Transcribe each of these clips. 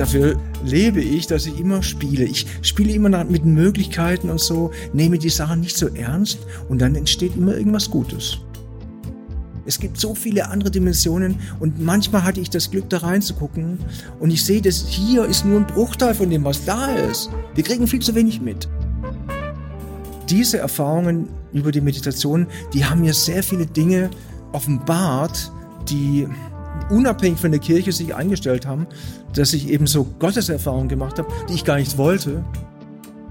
dafür lebe ich, dass ich immer spiele. Ich spiele immer mit Möglichkeiten und so, nehme die Sachen nicht so ernst und dann entsteht immer irgendwas Gutes. Es gibt so viele andere Dimensionen und manchmal hatte ich das Glück, da reinzugucken und ich sehe, dass hier ist nur ein Bruchteil von dem, was da ist. Wir kriegen viel zu wenig mit. Diese Erfahrungen über die Meditation, die haben mir sehr viele Dinge offenbart, die unabhängig von der Kirche sich eingestellt haben, dass ich eben so Gotteserfahrungen gemacht habe, die ich gar nicht wollte.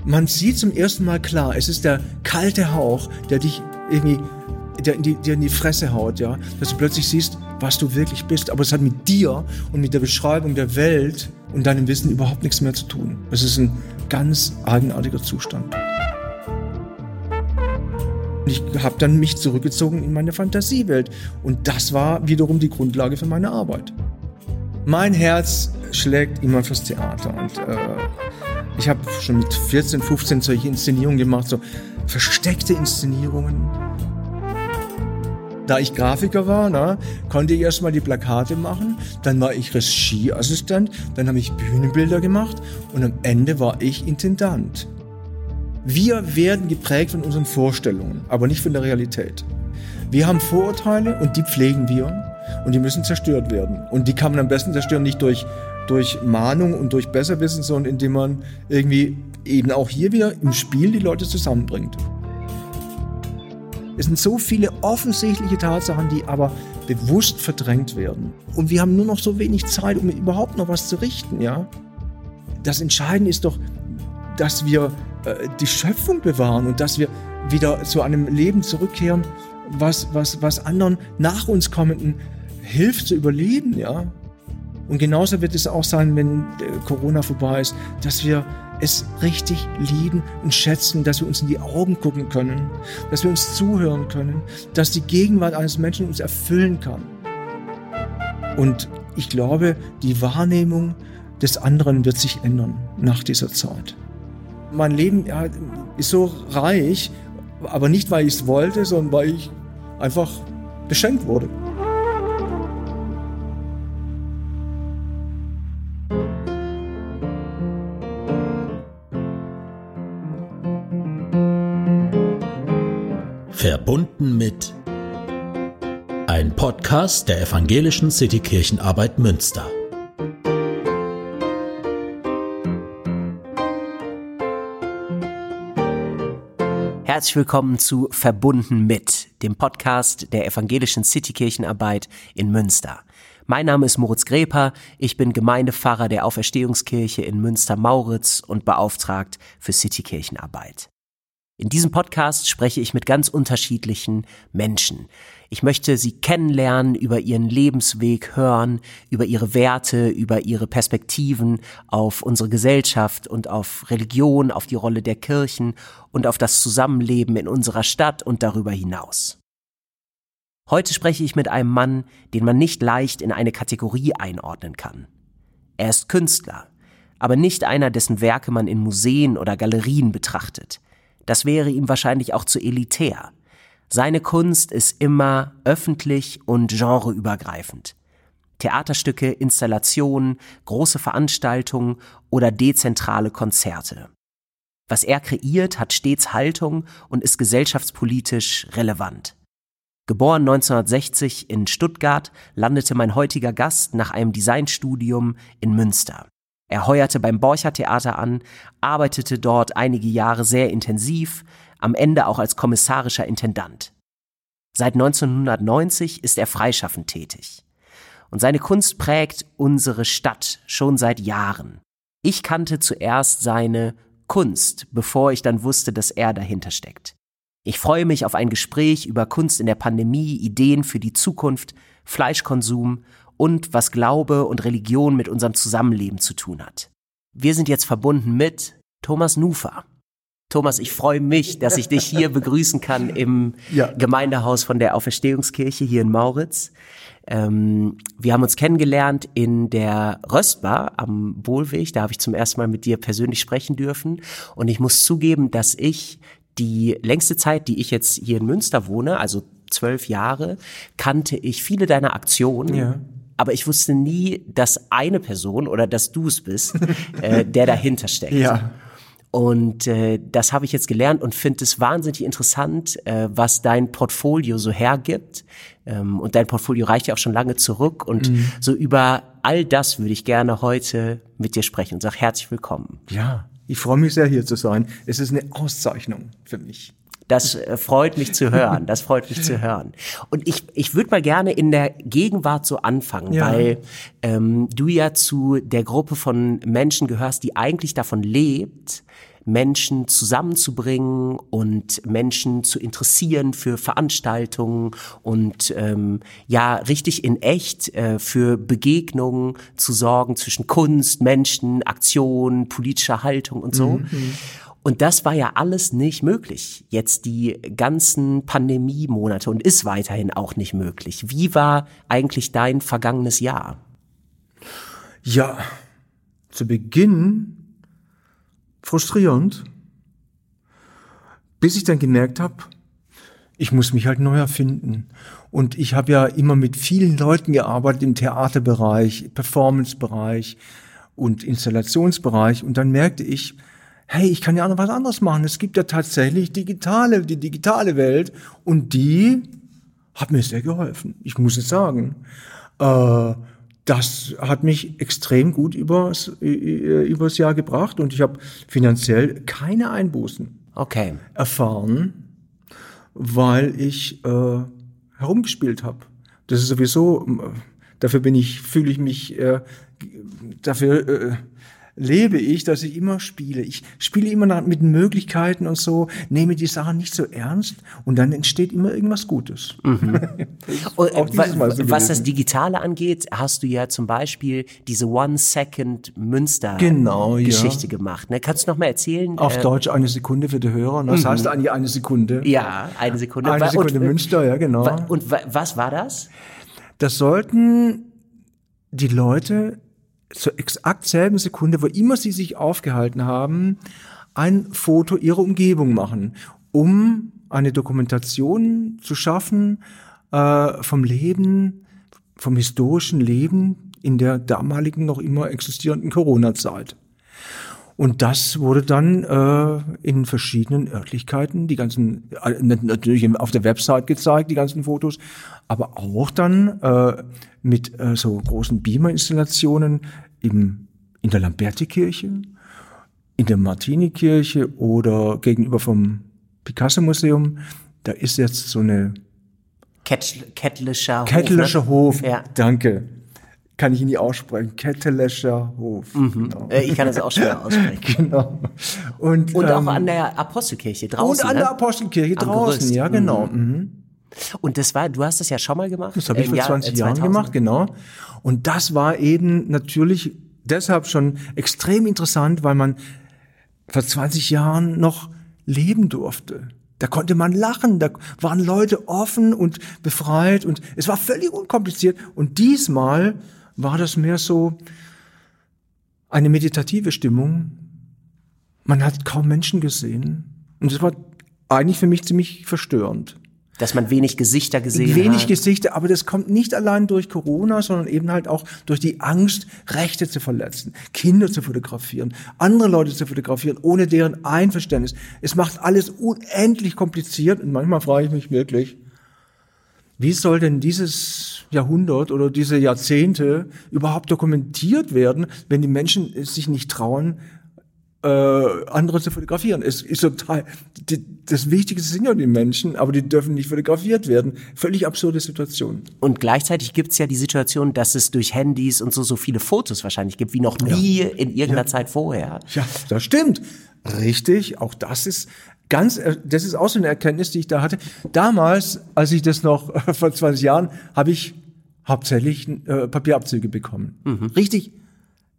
Man sieht zum ersten Mal klar, es ist der kalte Hauch, der dich irgendwie der in, die, der in die Fresse haut, ja, dass du plötzlich siehst, was du wirklich bist. Aber es hat mit dir und mit der Beschreibung der Welt und deinem Wissen überhaupt nichts mehr zu tun. Es ist ein ganz eigenartiger Zustand. Ich habe dann mich zurückgezogen in meine Fantasiewelt. Und das war wiederum die Grundlage für meine Arbeit. Mein Herz schlägt immer fürs Theater. Und äh, ich habe schon mit 14, 15 solche Inszenierungen gemacht, so versteckte Inszenierungen, da ich Grafiker war, na, konnte ich erstmal die Plakate machen, dann war ich Regieassistent, dann habe ich Bühnenbilder gemacht. Und am Ende war ich Intendant. Wir werden geprägt von unseren Vorstellungen, aber nicht von der Realität. Wir haben Vorurteile und die pflegen wir und die müssen zerstört werden. Und die kann man am besten zerstören nicht durch, durch Mahnung und durch Besserwissen, sondern indem man irgendwie eben auch hier wieder im Spiel die Leute zusammenbringt. Es sind so viele offensichtliche Tatsachen, die aber bewusst verdrängt werden. Und wir haben nur noch so wenig Zeit, um überhaupt noch was zu richten, ja. Das Entscheidende ist doch, dass wir die Schöpfung bewahren und dass wir wieder zu einem Leben zurückkehren, was, was, was anderen nach uns kommenden hilft zu überleben, ja. Und genauso wird es auch sein, wenn äh, Corona vorbei ist, dass wir es richtig lieben und schätzen, dass wir uns in die Augen gucken können, dass wir uns zuhören können, dass die Gegenwart eines Menschen uns erfüllen kann. Und ich glaube, die Wahrnehmung des anderen wird sich ändern nach dieser Zeit. Mein Leben ist so reich, aber nicht, weil ich es wollte, sondern weil ich einfach beschenkt wurde. Verbunden mit ein Podcast der Evangelischen Citykirchenarbeit Münster. Herzlich willkommen zu Verbunden mit, dem Podcast der Evangelischen Citykirchenarbeit in Münster. Mein Name ist Moritz Greper, ich bin Gemeindepfarrer der Auferstehungskirche in Münster-Mauritz und beauftragt für Citykirchenarbeit. In diesem Podcast spreche ich mit ganz unterschiedlichen Menschen. Ich möchte sie kennenlernen, über ihren Lebensweg hören, über ihre Werte, über ihre Perspektiven auf unsere Gesellschaft und auf Religion, auf die Rolle der Kirchen und auf das Zusammenleben in unserer Stadt und darüber hinaus. Heute spreche ich mit einem Mann, den man nicht leicht in eine Kategorie einordnen kann. Er ist Künstler, aber nicht einer, dessen Werke man in Museen oder Galerien betrachtet. Das wäre ihm wahrscheinlich auch zu elitär. Seine Kunst ist immer öffentlich und genreübergreifend. Theaterstücke, Installationen, große Veranstaltungen oder dezentrale Konzerte. Was er kreiert, hat stets Haltung und ist gesellschaftspolitisch relevant. Geboren 1960 in Stuttgart, landete mein heutiger Gast nach einem Designstudium in Münster. Er heuerte beim Borcher Theater an, arbeitete dort einige Jahre sehr intensiv, am Ende auch als kommissarischer Intendant. Seit 1990 ist er freischaffend tätig. Und seine Kunst prägt unsere Stadt schon seit Jahren. Ich kannte zuerst seine Kunst, bevor ich dann wusste, dass er dahinter steckt. Ich freue mich auf ein Gespräch über Kunst in der Pandemie, Ideen für die Zukunft, Fleischkonsum und was Glaube und Religion mit unserem Zusammenleben zu tun hat. Wir sind jetzt verbunden mit Thomas Nufer. Thomas, ich freue mich, dass ich dich hier begrüßen kann im ja. Gemeindehaus von der Auferstehungskirche hier in Mauritz. Ähm, wir haben uns kennengelernt in der Röstbar am Wohlweg. Da habe ich zum ersten Mal mit dir persönlich sprechen dürfen. Und ich muss zugeben, dass ich die längste Zeit, die ich jetzt hier in Münster wohne, also zwölf Jahre, kannte ich viele deiner Aktionen. Ja aber ich wusste nie, dass eine Person oder dass du es bist, äh, der dahinter steckt. Ja. Und äh, das habe ich jetzt gelernt und finde es wahnsinnig interessant, äh, was dein Portfolio so hergibt. Ähm, und dein Portfolio reicht ja auch schon lange zurück. Und mhm. so über all das würde ich gerne heute mit dir sprechen und sag herzlich willkommen. Ja, ich freue mich sehr hier zu sein. Es ist eine Auszeichnung für mich. Das äh, freut mich zu hören. Das freut mich zu hören. Und ich, ich würde mal gerne in der Gegenwart so anfangen, ja. weil ähm, du ja zu der Gruppe von Menschen gehörst, die eigentlich davon lebt, Menschen zusammenzubringen und Menschen zu interessieren für Veranstaltungen und ähm, ja richtig in echt äh, für Begegnungen zu sorgen zwischen Kunst, Menschen, Aktion, politischer Haltung und so. Mhm. Und das war ja alles nicht möglich. Jetzt die ganzen Pandemiemonate und ist weiterhin auch nicht möglich. Wie war eigentlich dein vergangenes Jahr? Ja, zu Beginn frustrierend, bis ich dann gemerkt habe, ich muss mich halt neu erfinden. Und ich habe ja immer mit vielen Leuten gearbeitet im Theaterbereich, Performancebereich und Installationsbereich. Und dann merkte ich, hey, ich kann ja auch noch was anderes machen. Es gibt ja tatsächlich digitale, die digitale Welt und die hat mir sehr geholfen. Ich muss es sagen. Äh, das hat mich extrem gut übers, übers Jahr gebracht und ich habe finanziell keine Einbußen okay. erfahren, weil ich äh, herumgespielt habe. Das ist sowieso, dafür bin ich, fühle ich mich, äh, dafür äh, lebe ich, dass ich immer spiele. Ich spiele immer mit Möglichkeiten und so, nehme die Sachen nicht so ernst und dann entsteht immer irgendwas Gutes. Mhm. und, so was das Digitale angeht, hast du ja zum Beispiel diese One-Second-Münster-Geschichte genau, ja. gemacht. Ne? Kannst du noch mal erzählen? Auf äh, Deutsch eine Sekunde für die Hörer. Das mhm. heißt eigentlich eine Sekunde. Ja, eine Sekunde. Eine Sekunde und, Münster, ja genau. Und was war das? Das sollten die Leute zur exakt selben Sekunde, wo immer sie sich aufgehalten haben, ein Foto ihrer Umgebung machen, um eine Dokumentation zu schaffen äh, vom Leben, vom historischen Leben in der damaligen noch immer existierenden Corona-Zeit. Und das wurde dann äh, in verschiedenen Örtlichkeiten, die ganzen, äh, natürlich auf der Website gezeigt, die ganzen Fotos, aber auch dann äh, mit äh, so großen Beamer-Installationen im, in der Lamberti-Kirche, in der Martini-Kirche oder gegenüber vom Picasso-Museum. Da ist jetzt so eine Kettlischer Hof. Kettlischer Hof, ja. danke kann ich ihn nie aussprechen. Kettelescher Hof. Mhm. Genau. Äh, ich kann das auch schwer aussprechen. genau. Und, und ähm, auch an der Apostelkirche draußen. Und an ne? der Apostelkirche Am draußen, ja, genau. Mhm. Mhm. Und das war, du hast das ja schon mal gemacht. Das habe ich vor 20 Jahr, Jahren gemacht, genau. Und das war eben natürlich deshalb schon extrem interessant, weil man vor 20 Jahren noch leben durfte. Da konnte man lachen, da waren Leute offen und befreit und es war völlig unkompliziert. Und diesmal war das mehr so eine meditative Stimmung. Man hat kaum Menschen gesehen. Und das war eigentlich für mich ziemlich verstörend. Dass man wenig Gesichter gesehen wenig hat. Wenig Gesichter, aber das kommt nicht allein durch Corona, sondern eben halt auch durch die Angst, Rechte zu verletzen, Kinder zu fotografieren, andere Leute zu fotografieren, ohne deren Einverständnis. Es macht alles unendlich kompliziert und manchmal frage ich mich wirklich, wie soll denn dieses Jahrhundert oder diese Jahrzehnte überhaupt dokumentiert werden, wenn die Menschen sich nicht trauen, äh, andere zu fotografieren. Es ist total, die, das Wichtigste sind ja die Menschen, aber die dürfen nicht fotografiert werden. Völlig absurde Situation. Und gleichzeitig gibt es ja die Situation, dass es durch Handys und so so viele Fotos wahrscheinlich gibt, wie noch nie ja. in irgendeiner ja. Zeit vorher. Ja, das stimmt. Richtig, auch das ist ganz, äh, das ist auch so eine Erkenntnis, die ich da hatte. Damals, als ich das noch vor 20 Jahren, habe ich hauptsächlich äh, Papierabzüge bekommen. Mhm. Richtig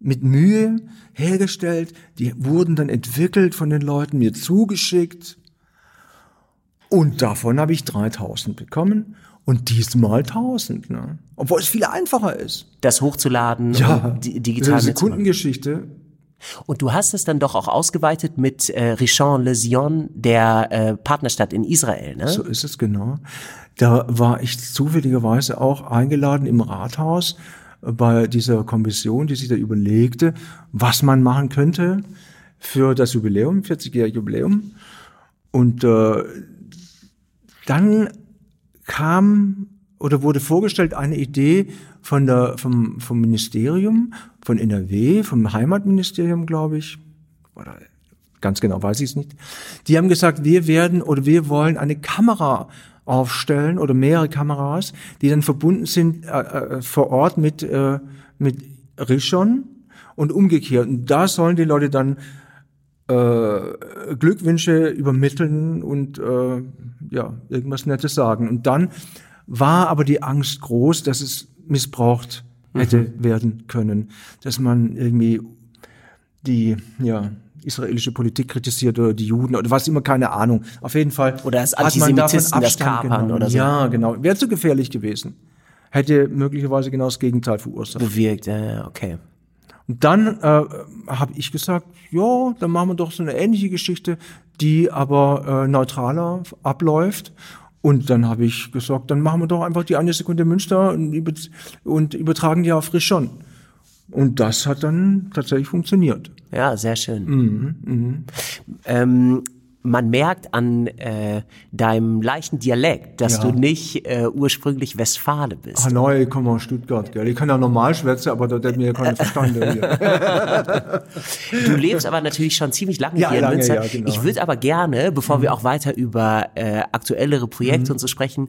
mit Mühe hergestellt. Die wurden dann entwickelt von den Leuten, mir zugeschickt. Und davon habe ich 3000 bekommen und diesmal 1000. Ne? Obwohl es viel einfacher ist. Das hochzuladen ja, digital. Das ist eine Kundengeschichte und du hast es dann doch auch ausgeweitet mit äh, Rishon Lezion, der äh, Partnerstadt in Israel, ne? So ist es genau. Da war ich zufälligerweise auch eingeladen im Rathaus bei dieser Kommission, die sich da überlegte, was man machen könnte für das Jubiläum, 40-jährige Jubiläum. Und äh, dann kam oder wurde vorgestellt eine Idee von der, vom, vom Ministerium, von NRW, vom Heimatministerium, glaube ich, oder ganz genau weiß ich es nicht. Die haben gesagt, wir werden oder wir wollen eine Kamera aufstellen oder mehrere Kameras, die dann verbunden sind äh, äh, vor Ort mit, äh, mit Rishon und umgekehrt. Und da sollen die Leute dann äh, Glückwünsche übermitteln und äh, ja, irgendwas Nettes sagen. Und dann war aber die Angst groß, dass es missbraucht hätte mhm. werden können, dass man irgendwie die, ja, israelische Politik kritisiert oder die Juden oder was immer, keine Ahnung. Auf jeden Fall. Oder das Antisemitisten, das Kapern genommen. oder so. Ja, genau. Wäre zu gefährlich gewesen. Hätte möglicherweise genau das Gegenteil verursacht. Bewirkt, ja, okay. Und dann äh, habe ich gesagt, ja, dann machen wir doch so eine ähnliche Geschichte, die aber äh, neutraler abläuft. Und dann habe ich gesagt, dann machen wir doch einfach die eine Sekunde Münster und, übertragen die auf Rishon. Und das hat dann tatsächlich funktioniert. Ja, sehr schön. Mhm, mh. ähm, man merkt an äh, deinem leichten Dialekt, dass ja. du nicht äh, ursprünglich Westfale bist. Ah, ich komme aus Stuttgart, gell. Ich kann ja normal schwätzen, aber da hat mir ja keiner verstanden. du lebst aber natürlich schon ziemlich lange ja, hier lange, in Münster. Ja, genau. Ich würde aber gerne, bevor mhm. wir auch weiter über äh, aktuellere Projekte mhm. und so sprechen,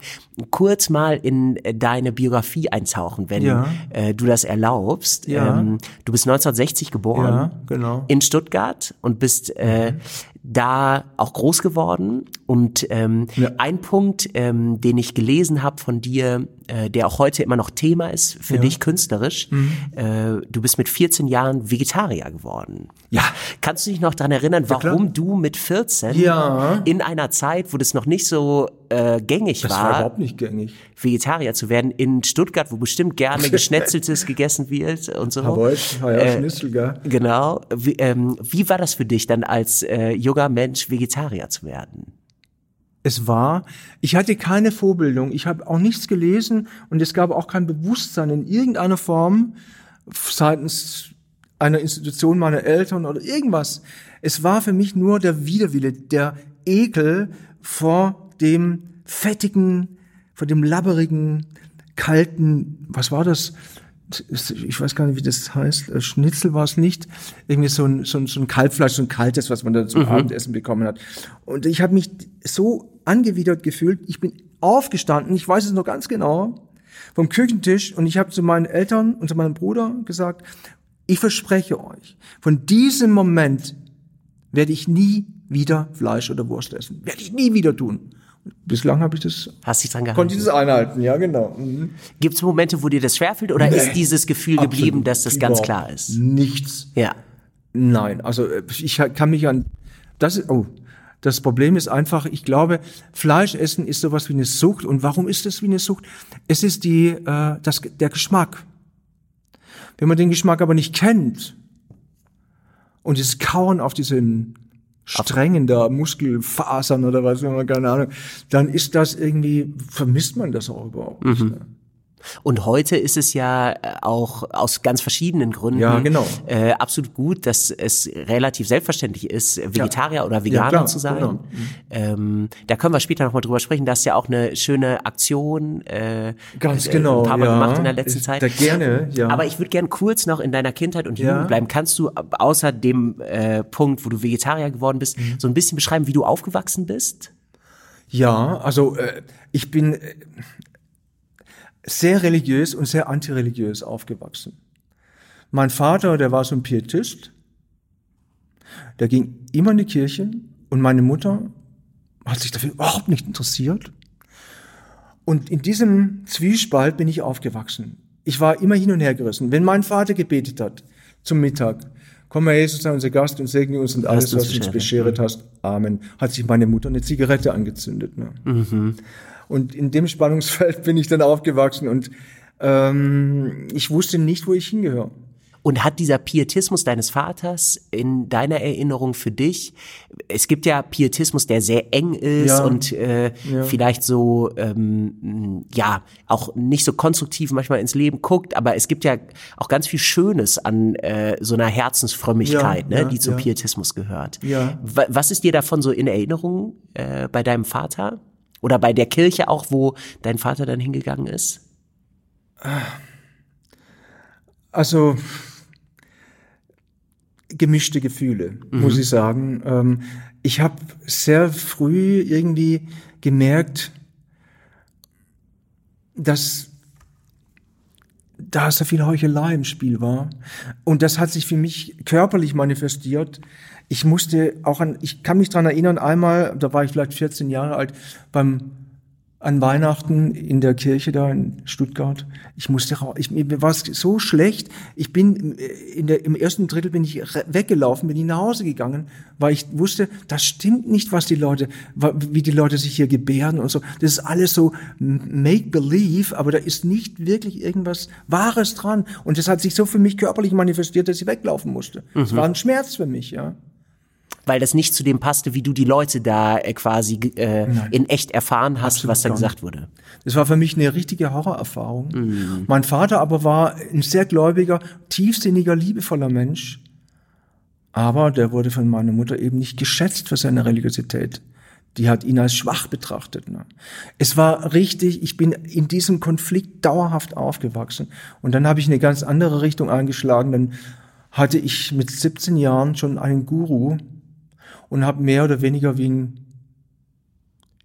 kurz mal in äh, deine Biografie eintauchen, wenn äh, du das erlaubst. Ähm, du bist 1960 geboren. Genau. In Stuttgart und bist äh, mhm da auch groß geworden. Und ähm, ja. ein Punkt, ähm, den ich gelesen habe von dir, äh, der auch heute immer noch Thema ist für ja. dich künstlerisch, mhm. äh, du bist mit 14 Jahren Vegetarier geworden. Ja. Kannst du dich noch daran erinnern, warum ja, du mit 14 ja. in einer Zeit, wo das noch nicht so äh, gängig das war, war überhaupt nicht gängig. Vegetarier zu werden, in Stuttgart, wo bestimmt gerne Geschnetzeltes gegessen wird und so. Aber ja, äh, Schnitzel, gell? Genau. Wie, ähm, wie war das für dich dann als äh, junger Mensch Vegetarier zu werden? Es war, ich hatte keine Vorbildung, ich habe auch nichts gelesen und es gab auch kein Bewusstsein in irgendeiner Form seitens einer Institution meiner Eltern oder irgendwas. Es war für mich nur der Widerwille, der Ekel vor dem fettigen, vor dem labberigen, kalten, was war das? Ich weiß gar nicht, wie das heißt, äh, Schnitzel war es nicht, irgendwie so ein, so ein, so ein Kalbfleisch, so ein kaltes, was man da zum mhm. Abendessen bekommen hat. Und ich habe mich so angewidert gefühlt, ich bin aufgestanden, ich weiß es noch ganz genau, vom Küchentisch und ich habe zu meinen Eltern und zu meinem Bruder gesagt, ich verspreche euch, von diesem Moment werde ich nie wieder Fleisch oder Wurst essen. Werde ich nie wieder tun. Bislang habe ich das. Hast dich dran gehalten? Konnte ich das einhalten, ja, genau. Mhm. Gibt es Momente, wo dir das schwerfällt oder nee, ist dieses Gefühl geblieben, dass das ganz klar ist? Nichts. Ja. Nein, also ich kann mich an das oh, das Problem ist einfach, ich glaube, Fleisch essen ist sowas wie eine Sucht. Und warum ist es wie eine Sucht? Es ist die, äh, das, der Geschmack. Wenn man den Geschmack aber nicht kennt und das Kauen auf diesen Strängen da, Muskelfasern oder was, keine Ahnung, dann ist das irgendwie, vermisst man das auch überhaupt nicht. Mhm. Ne? Und heute ist es ja äh, auch aus ganz verschiedenen Gründen ja, genau. äh, absolut gut, dass es relativ selbstverständlich ist, Vegetarier ja. oder Veganer ja, zu sein. Genau. Ähm, da können wir später nochmal drüber sprechen. Das ist ja auch eine schöne Aktion. Äh, ganz genau. Ein paar Mal gemacht in der letzten ich, Zeit. Da gerne, ja. Aber ich würde gerne kurz noch in deiner Kindheit und Jugend bleiben. Kannst du außer dem äh, Punkt, wo du Vegetarier geworden bist, mhm. so ein bisschen beschreiben, wie du aufgewachsen bist? Ja, also äh, ich bin äh, sehr religiös und sehr antireligiös aufgewachsen. Mein Vater, der war so ein Pietist, der ging immer in die Kirche und meine Mutter hat sich dafür überhaupt nicht interessiert. Und in diesem Zwiespalt bin ich aufgewachsen. Ich war immer hin und her gerissen. Wenn mein Vater gebetet hat zum Mittag, komm Herr Jesus, sei unser Gast und segne uns und alles, was du uns bescheret hast. Amen. Hat sich meine Mutter eine Zigarette angezündet. Ne? Mhm. Und in dem Spannungsfeld bin ich dann aufgewachsen und ähm, ich wusste nicht, wo ich hingehöre. Und hat dieser Pietismus deines Vaters in deiner Erinnerung für dich, es gibt ja Pietismus, der sehr eng ist Ja. und äh, Ja. vielleicht so, ähm, ja, auch nicht so konstruktiv manchmal ins Leben guckt, aber es gibt ja auch ganz viel Schönes an äh, so einer Herzensfrömmigkeit, Ja, ne, die zum. Pietismus gehört. Ja. Wa- Was ist dir davon so in Erinnerung äh, bei deinem Vater? Oder bei der Kirche auch, wo dein Vater dann hingegangen ist? Also gemischte Gefühle, muss ich sagen. Ähm, ich habe sehr früh irgendwie gemerkt, dass da so viel Heuchelei im Spiel war. Und das hat sich für mich körperlich manifestiert. Ich musste auch an, ich kann mich dran erinnern, einmal, da war ich vielleicht 14 Jahre alt, beim an Weihnachten in der Kirche da in Stuttgart. Ich musste raus. Ich, mir war es so schlecht. Ich bin äh, in der, im ersten Drittel bin ich weggelaufen, bin ich nach Hause gegangen, weil ich wusste, das stimmt nicht, was die Leute, wie die Leute sich hier gebärden und so. Das ist alles so make believe, aber da ist nicht wirklich irgendwas Wahres dran. Und das hat sich so für mich körperlich manifestiert, dass ich weglaufen musste. Es war ein Schmerz für mich, ja. Weil das nicht zu dem passte, wie du die Leute da äh, quasi äh, in echt erfahren hast, Absolut was da gesagt wurde. Das war für mich eine richtige Horrorerfahrung. Mhm. Mein Vater aber war ein sehr gläubiger, tiefsinniger, liebevoller Mensch. Aber der wurde von meiner Mutter eben nicht geschätzt für seine Religiosität. Die hat ihn als schwach betrachtet. Ne? Es war richtig, ich bin in diesem Konflikt dauerhaft aufgewachsen. Und dann habe ich eine ganz andere Richtung eingeschlagen. Dann hatte ich mit 17 Jahren schon einen Guru und habe mehr oder weniger wie ein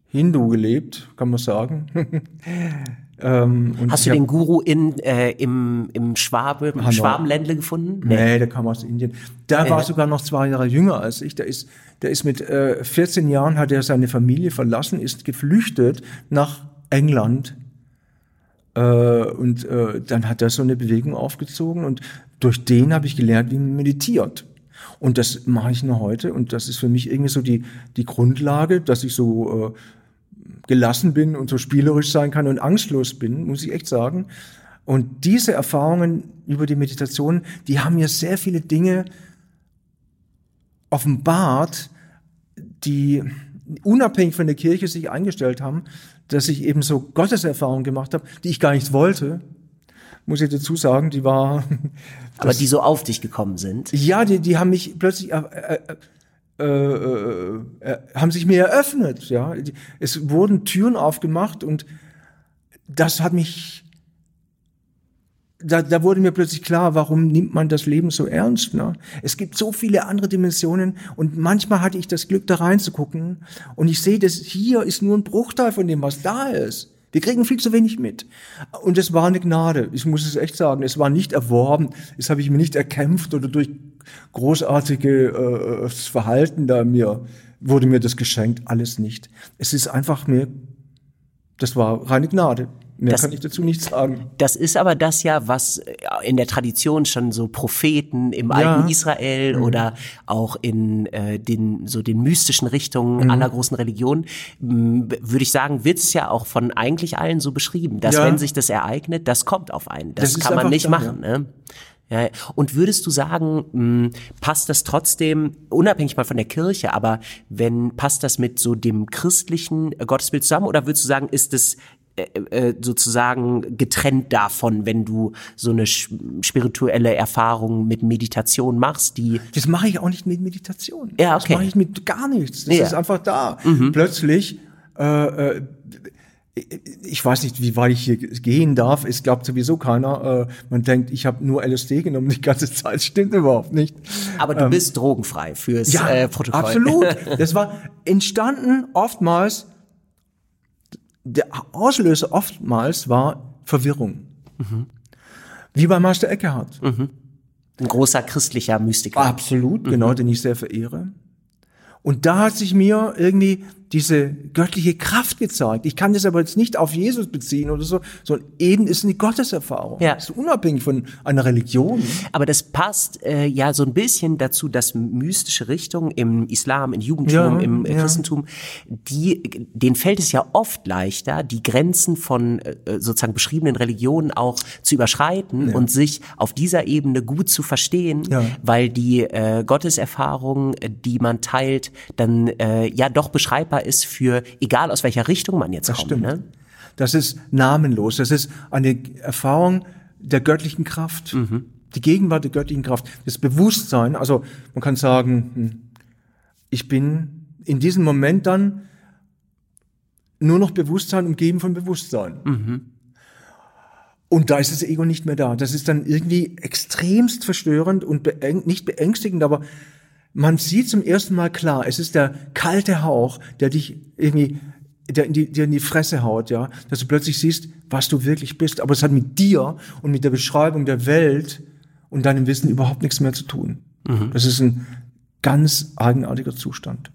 Hindu gelebt, kann man sagen. ähm, und Hast du den Guru in, äh, im, im Schwabe, im. Schwabenländle gefunden? Nee, der kam aus Indien. Der war sogar noch zwei Jahre jünger als ich. Der ist, der ist mit äh, 14 Jahren hat er seine Familie verlassen, ist geflüchtet nach England. Äh, und äh, dann hat er so eine Bewegung aufgezogen und durch den habe ich gelernt, wie man meditiert. Und das mache ich noch heute und das ist für mich irgendwie so die, die Grundlage, dass ich so äh, gelassen bin und so spielerisch sein kann und angstlos bin, muss ich echt sagen. Und diese Erfahrungen über die Meditation, die haben mir sehr viele Dinge offenbart, die unabhängig von der Kirche sich eingestellt haben, dass ich eben so Gotteserfahrungen gemacht habe, die ich gar nicht wollte, muss ich dazu sagen, die war, Aber die so auf dich gekommen sind. ja, die, die haben mich plötzlich, äh, äh, äh, äh, äh, haben sich mir eröffnet, ja. Es wurden Türen aufgemacht und das hat mich, da, da wurde mir plötzlich klar, warum nimmt man das Leben so ernst, ne? Es gibt so viele andere Dimensionen und manchmal hatte ich das Glück, da reinzugucken und ich sehe, das hier ist nur ein Bruchteil von dem, was da ist. Wir kriegen viel zu wenig mit. Und es war eine Gnade. Ich muss es echt sagen. Es war nicht erworben. Das habe ich mir nicht erkämpft oder durch großartige äh, Verhalten da mir wurde mir das geschenkt. Alles nicht. Es ist einfach mir, das war reine Gnade. Mehr Das- kann ich dazu nicht sagen. Das ist aber das ja, was äh, in der Tradition schon so Propheten im Ja. Mhm. alten Israel oder auch in äh, den so den mystischen Richtungen Mhm. aller großen Religionen, würde ich sagen, wird es ja auch von eigentlich allen so beschrieben, dass Ja. wenn sich das ereignet, das kommt auf einen. Das, Das kann man nicht da, machen. Ne? Ja, und würdest du sagen, mh, passt das trotzdem, unabhängig mal von der Kirche, aber wenn passt das mit so dem christlichen äh, Gottesbild zusammen oder würdest du sagen, ist es sozusagen getrennt davon, wenn du so eine spirituelle Erfahrung mit Meditation machst, die Das mache ich auch nicht mit Meditation. Ja, okay. Das mache ich mit gar nichts. Das Ja. Mhm. ist einfach da. Plötzlich, äh, äh, ich weiß nicht, wie weit ich hier gehen darf. Es glaubt sowieso keiner. Äh, man denkt, ich habe nur LSD genommen die ganze Zeit. Stimmt überhaupt nicht. aber du bist drogenfrei fürs äh, Protokoll. absolut. Das war entstanden oftmals, der Auslöser oftmals war Verwirrung. Mhm. Wie bei Meister Eckhart. Ein großer christlicher Mystiker. Absolut, genau, den ich sehr verehre. Und da hat sich mir irgendwie diese göttliche Kraft gezeigt. Ich kann das aber jetzt nicht auf Jesus beziehen oder so, sondern eben ist eine Gotteserfahrung. Ja. Das ist unabhängig von einer Religion. Aber das passt äh, ja so ein bisschen dazu, dass mystische Richtungen im Islam, im Judentum, Ja, im äh, ja. Christentum, die, denen fällt es ja oft leichter, die Grenzen von äh, sozusagen beschriebenen Religionen auch zu überschreiten und sich auf dieser Ebene gut zu verstehen, Ja. weil die äh, Gotteserfahrung, die man teilt, dann äh, ja doch beschreibbar ist für egal aus welcher Richtung man jetzt kommt. stimmt. Ne? Das ist namenlos. Das ist eine Erfahrung der göttlichen Kraft. Die Gegenwart der göttlichen Kraft. Das Bewusstsein. Also man kann sagen, hm, ich bin in diesem Moment dann nur noch Bewusstsein umgeben von Bewusstsein. Und da ist das Ego nicht mehr da. Das ist dann irgendwie extremst verstörend und beäng nicht beängstigend, aber man sieht zum ersten Mal klar, es ist der kalte Hauch, der dich irgendwie, der in die, dir in die Fresse haut, ja, dass du plötzlich siehst, was du wirklich bist. Aber es hat mit dir und mit der Beschreibung der Welt und deinem Wissen überhaupt nichts mehr zu tun. Das ist ein ganz eigenartiger Zustand.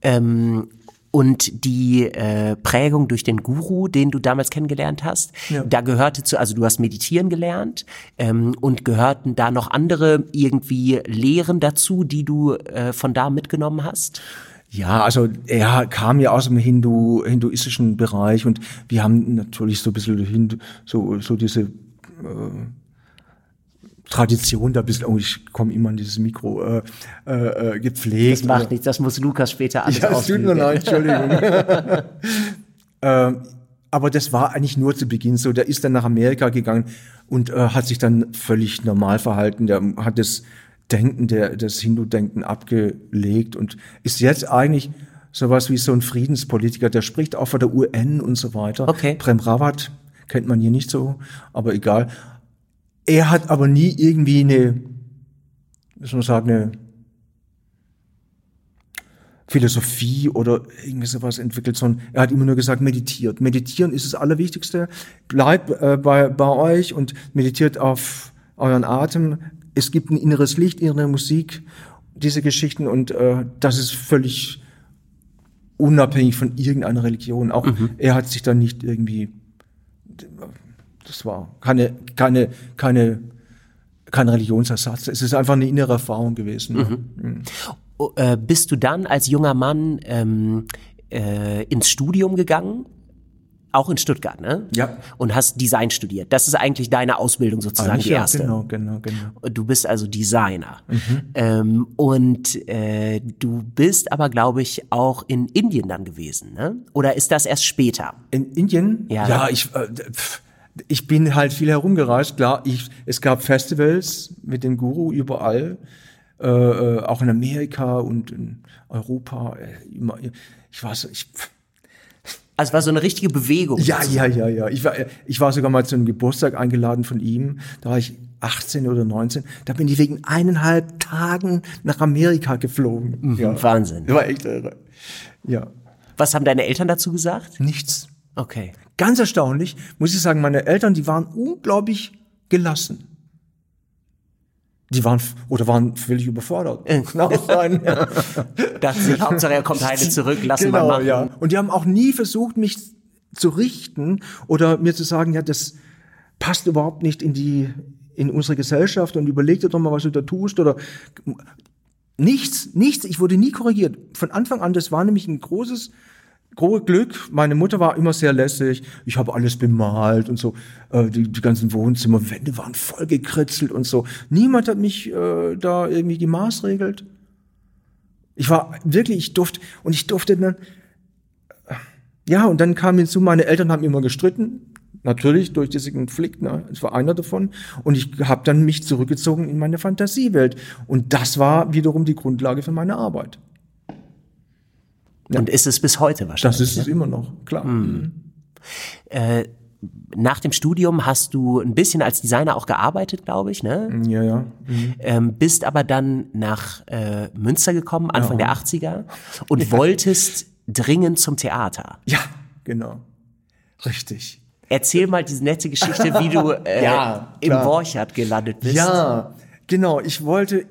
Ähm, und die äh, Prägung durch den Guru, den du damals kennengelernt hast, Ja. da gehörte zu, also du hast meditieren gelernt ähm, und gehörten da noch andere irgendwie Lehren dazu, die du äh, von da mitgenommen hast? Ja, also er kam ja aus dem Hindu, hinduistischen Bereich und wir haben natürlich so ein bisschen Hindu, so, so diese äh, Tradition da bisschen, oh, ich komme immer an dieses Mikro, äh, äh, äh, gepflegt. Das macht nichts, das muss Lukas später alles Ja, es tut mir leid, Entschuldigung. ähm, aber das war eigentlich nur zu Beginn so. Der ist dann nach Amerika gegangen und äh, hat sich dann völlig normal verhalten. Der hat das Denken, der, das Hindu-Denken abgelegt und ist jetzt eigentlich sowas wie so ein Friedenspolitiker. Der spricht auch vor der UN und so weiter. Okay. Prem Rawat kennt man hier nicht so, aber egal. Er hat aber nie irgendwie eine, wie soll man sagen, eine Philosophie oder irgendwie sowas entwickelt, sondern er hat immer nur gesagt, meditiert. Meditieren ist das Allerwichtigste. Bleibt äh, bei, bei euch und meditiert auf euren Atem. Es gibt ein inneres Licht, innere Musik, diese Geschichten und äh, das ist völlig unabhängig von irgendeiner Religion. Auch er hat sich dann nicht irgendwie, das war keine, keine, keine, kein Religionsersatz. Es ist einfach eine innere Erfahrung gewesen. ja. Oh, äh, bist du dann als junger Mann ähm, äh, ins Studium gegangen? Auch in Stuttgart, ne? Ja. Und hast Design studiert. Das ist eigentlich deine Ausbildung sozusagen, Eigentlich die ja, erste. Genau, genau, genau. Du bist also Designer. Ähm, und äh, du bist aber, glaube ich, auch in Indien dann gewesen, ne? Oder ist das erst später? In Indien? Ja. Ja, ich, äh, pf, ich bin halt viel herumgereist. Klar, ich, es gab Festivals mit dem Guru überall, äh, äh, auch in Amerika und in Europa. Äh, immer, ich war so, ich, Also es war so eine richtige Bewegung. ja, ja, ja, ja. Ich war, ich war sogar mal zu einem Geburtstag eingeladen von ihm. Da war ich 18 oder 19. Da bin ich wegen eineinhalb Tagen nach Amerika geflogen. Ja. Wahnsinn. Das war echt irre. Ja. Was haben deine Eltern dazu gesagt? Nichts. Okay. Ganz erstaunlich, muss ich sagen, meine Eltern, die waren unglaublich gelassen. Die waren, oder waren völlig überfordert. Auch sein. ja. Dachte sich, Hauptsache er kommt heile zurück, lassen wir machen. ja. Und die haben auch nie versucht, mich zu richten oder mir zu sagen, ja, das passt überhaupt nicht in die, in unsere Gesellschaft und überleg dir doch mal, was du da tust oder nichts, nichts. Ich wurde nie korrigiert. Von Anfang an, das war nämlich ein großes, großes Glück. Meine Mutter war immer sehr lässig. Ich habe alles bemalt und so. Äh, die, die ganzen Wohnzimmerwände waren voll gekritzelt und so. Niemand hat mich äh, da irgendwie gemaßregelt. Ich war wirklich, ich durfte, und ich durfte dann, ja, und dann kam hinzu, meine Eltern haben immer gestritten. Natürlich durch diesen Konflikt, ne? das war einer davon. Und ich habe dann mich zurückgezogen in meine Fantasiewelt. Und das war wiederum die Grundlage für meine Arbeit. Und ist es bis heute wahrscheinlich. Das ist es immer noch, klar. Äh, nach dem Studium hast du ein bisschen als Designer auch gearbeitet, glaube ich, ne? Ja, ja. Ähm, bist aber dann nach äh, Münster gekommen, Anfang der 80er, und wolltest dringend zum Theater. Ja, genau. Richtig. Erzähl mal diese nette Geschichte, wie du äh, Ja, im. Borchardt gelandet bist. Ja, genau. Ich wollte,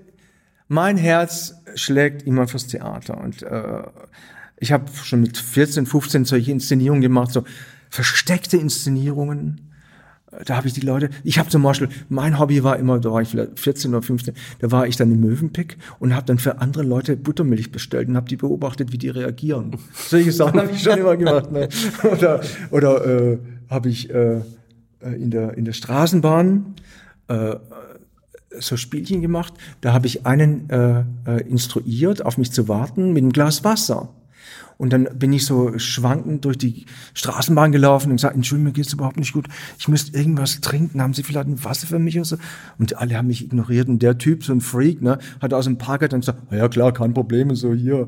mein Herz schlägt immer fürs Theater und äh, Ich habe schon mit 14, 15 solche Inszenierungen gemacht, so versteckte Inszenierungen. Da habe ich die Leute, ich habe zum Beispiel, mein Hobby war immer, da war ich vielleicht 14 oder 15, da war ich dann im Möwenpick und habe dann für andere Leute Buttermilch bestellt und habe die beobachtet, wie die reagieren. Solche Sachen habe ich schon immer gemacht. Ne? Oder, oder äh, habe ich äh, in, der, in der Straßenbahn äh, so Spielchen gemacht. Da habe ich einen äh, äh, instruiert, auf mich zu warten mit einem Glas Wasser. Und dann bin ich so schwankend durch die Straßenbahn gelaufen und gesagt, Entschuldigung, mir geht's überhaupt nicht gut. Ich müsste irgendwas trinken. Haben Sie vielleicht ein Wasser für mich oder so? Und alle haben mich ignoriert. Und der Typ, so ein Freak, ne, hat aus dem Parker dann gesagt, ja klar, kein Problem, und so hier.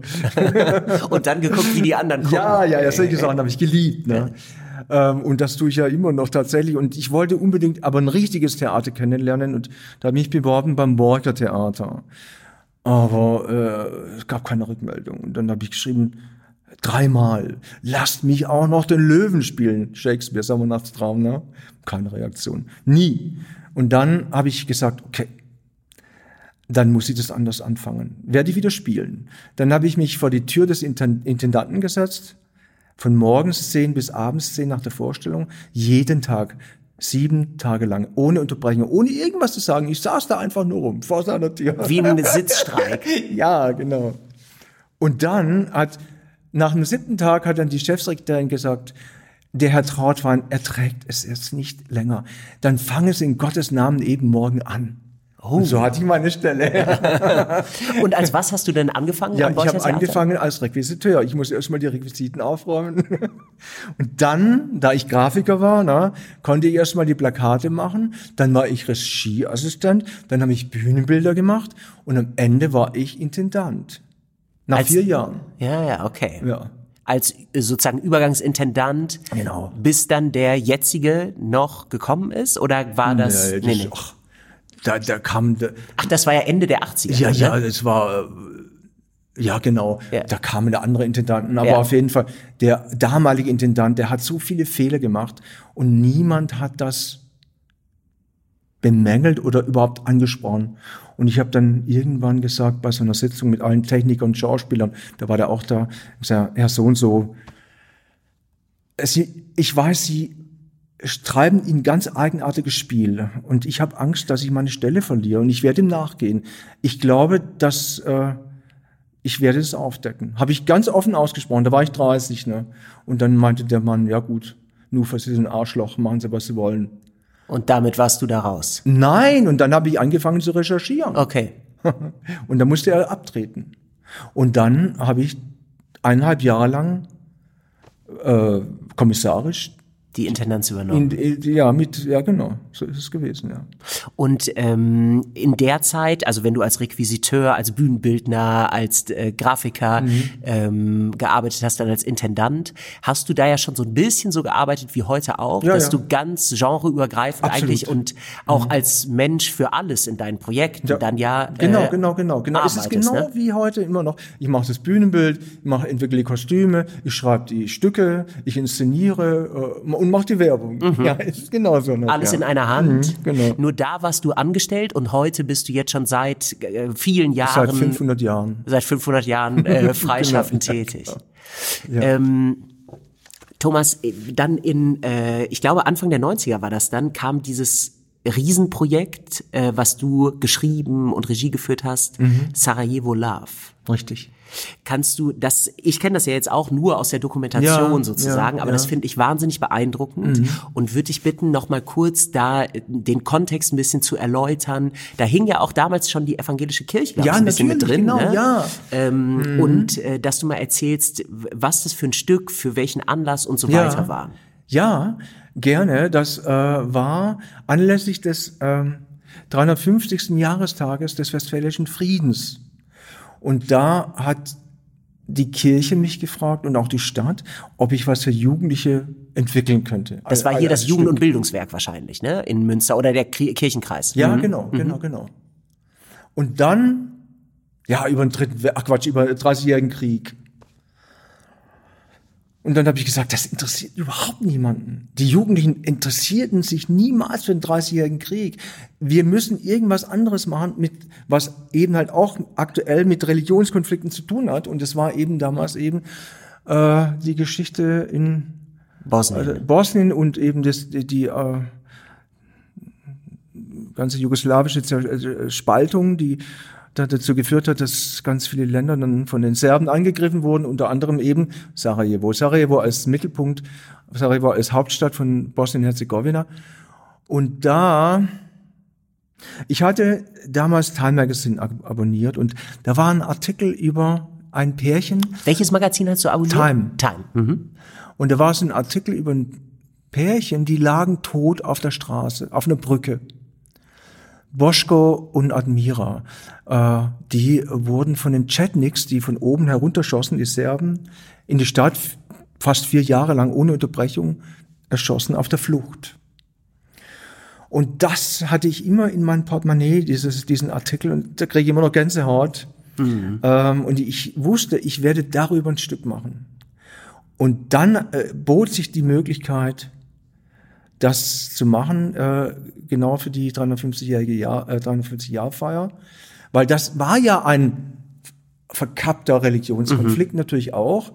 und dann geguckt, wie die anderen gucken. Ja, ja, ja, solche Sachen habe ich geliebt. Ne? Ähm, und das tue ich ja immer noch tatsächlich. Und ich wollte unbedingt aber ein richtiges Theater kennenlernen. Und da habe ich mich beworben beim Borger Theater. Aber äh, es gab keine Rückmeldung. Und dann habe ich geschrieben, dreimal, lasst mich auch noch den Löwen spielen. Shakespeare, Sommernachtstraum, ne? Keine Reaktion. Nie. Und dann habe ich gesagt, okay, dann muss ich das anders anfangen. Werde ich wieder spielen. Dann habe ich mich vor die Tür des Intendanten gesetzt, von morgens zehn bis abends zehn nach der Vorstellung, jeden Tag, sieben Tage lang, ohne Unterbrechung, ohne irgendwas zu sagen. Ich saß da einfach nur rum, vor seiner Tür. Wie ein Sitzstreik. ja, genau. Und dann hat nach dem siebten Tag hat dann die Chefsekretärin gesagt, der Herr Trautwein erträgt es jetzt nicht länger. Dann fange es in Gottes Namen eben morgen an. Oh. Und so hatte ich meine Stelle. und als was hast du denn angefangen? Ja, ich habe angefangen als Requisiteur. Ich muss erstmal die Requisiten aufräumen. Und dann, da ich Grafiker war, na, konnte ich erstmal die Plakate machen. Dann war ich Regieassistent. Dann habe ich Bühnenbilder gemacht. Und am Ende war ich Intendant. Nach als, vier Jahren. Ja, ja, okay. Ja. Als äh, sozusagen Übergangsintendant, genau. bis dann der jetzige noch gekommen ist? Oder war das? Nee, das nee, nee. Ach, da, da kam. Da, ach, das war ja Ende der 80er. Ja, ne? ja, das war. Äh, ja, genau. Ja. Da kamen da andere Intendanten. Aber ja. auf jeden Fall, der damalige Intendant, der hat so viele Fehler gemacht und niemand hat das bemängelt oder überhaupt angesprochen. Und ich habe dann irgendwann gesagt, bei so einer Sitzung mit allen Technikern und Schauspielern, da war der auch da, gesagt, Herr so und so, Sie, ich weiß, Sie treiben ein ganz eigenartiges Spiel und ich habe Angst, dass ich meine Stelle verliere und ich werde ihm nachgehen. Ich glaube, dass äh, ich werde es aufdecken. Habe ich ganz offen ausgesprochen. Da war ich 30, ne? Und dann meinte der Mann, ja gut, nur für Sie sind ein Arschloch, machen Sie was Sie wollen. Und damit warst du da raus? Nein, und dann habe ich angefangen zu recherchieren. Okay. und dann musste er abtreten. Und dann habe ich eineinhalb Jahre lang äh, kommissarisch die Intendanz übernommen. In, ja, mit, ja, genau, so ist es gewesen, ja. Und ähm, in der Zeit, also wenn du als Requisiteur, als Bühnenbildner, als äh, Grafiker mhm. ähm, gearbeitet hast, dann als Intendant, hast du da ja schon so ein bisschen so gearbeitet wie heute auch, ja, dass ja. du ganz genreübergreifend Absolut. eigentlich und auch mhm. als Mensch für alles in deinen Projekten ja. dann ja Genau, äh, genau, genau, genau. Es ist genau ne? wie heute immer noch. Ich mache das Bühnenbild, ich mache entwickle die Kostüme, ich schreibe die Stücke, ich inszeniere äh, und macht die Werbung. Mhm. Ja, ist genauso. Noch, Alles ja. in einer Hand. Mhm, genau. Nur da warst du angestellt und heute bist du jetzt schon seit äh, vielen Jahren. Seit 500 Jahren. Seit 500 Jahren äh, freischaffend genau. tätig. Ja. Ähm, Thomas, äh, dann in, äh, ich glaube Anfang der 90er war das dann, kam dieses Riesenprojekt, äh, was du geschrieben und Regie geführt hast, mhm. Sarajevo Love. Richtig. Kannst du das, ich kenne das ja jetzt auch nur aus der Dokumentation ja, sozusagen, ja, aber ja. das finde ich wahnsinnig beeindruckend mhm. und würde dich bitten, noch mal kurz da den Kontext ein bisschen zu erläutern. Da hing ja auch damals schon die evangelische Kirche ja, ein bisschen mit drin. Genau, ne? ja. Ähm, mhm. Und äh, dass du mal erzählst, was das für ein Stück, für welchen Anlass und so weiter war. Ja, gerne. Das äh, war anlässlich des äh, 350. Jahrestages des Westfälischen Friedens. Und da hat die Kirche mich gefragt und auch die Stadt, ob ich was für Jugendliche entwickeln könnte. Das war hier das Jugend- und Bildungswerk wahrscheinlich, ne? In Münster oder der Kirchenkreis. Ja, mhm. genau, genau, mhm. genau. Und dann, ja, über den dritten, ach Quatsch, über den 30-jährigen Krieg. Und dann habe ich gesagt, das interessiert überhaupt niemanden. Die Jugendlichen interessierten sich niemals für den 30-jährigen Krieg. Wir müssen irgendwas anderes machen, mit was eben halt auch aktuell mit Religionskonflikten zu tun hat. Und es war eben damals eben äh, die Geschichte in Bosnien. äh, Bosnien und eben das, die, die äh, ganze jugoslawische äh, Spaltung, die da dazu geführt hat, dass ganz viele Länder dann von den Serben angegriffen wurden, unter anderem eben Sarajevo. Sarajevo als Mittelpunkt, Sarajevo als Hauptstadt von Bosnien-Herzegowina. Und da, ich hatte damals Time Magazine ab abonniert und da war ein Artikel über ein Pärchen, Welches Magazin hast du abonniert? Time. Time. Mhm. und da war es ein Artikel über ein Pärchen, die lagen tot auf der Straße, auf einer Brücke. Boschko und Admira, äh, die wurden von den Chetniks, die von oben herunterschossen, die Serben, in die Stadt fast vier Jahre lang ohne Unterbrechung erschossen auf der Flucht. Und das hatte ich immer in meinem Portemonnaie, dieses, diesen Artikel, und da kriege ich immer noch Gänsehaut. Ähm, und ich wusste, ich werde darüber ein Stück machen. Und dann äh, bot sich die Möglichkeit, das zu machen, äh, genau für die 350-jährige Jahr, äh, 350 Jahrfeier, weil das war ja ein verkappter Religionskonflikt natürlich auch.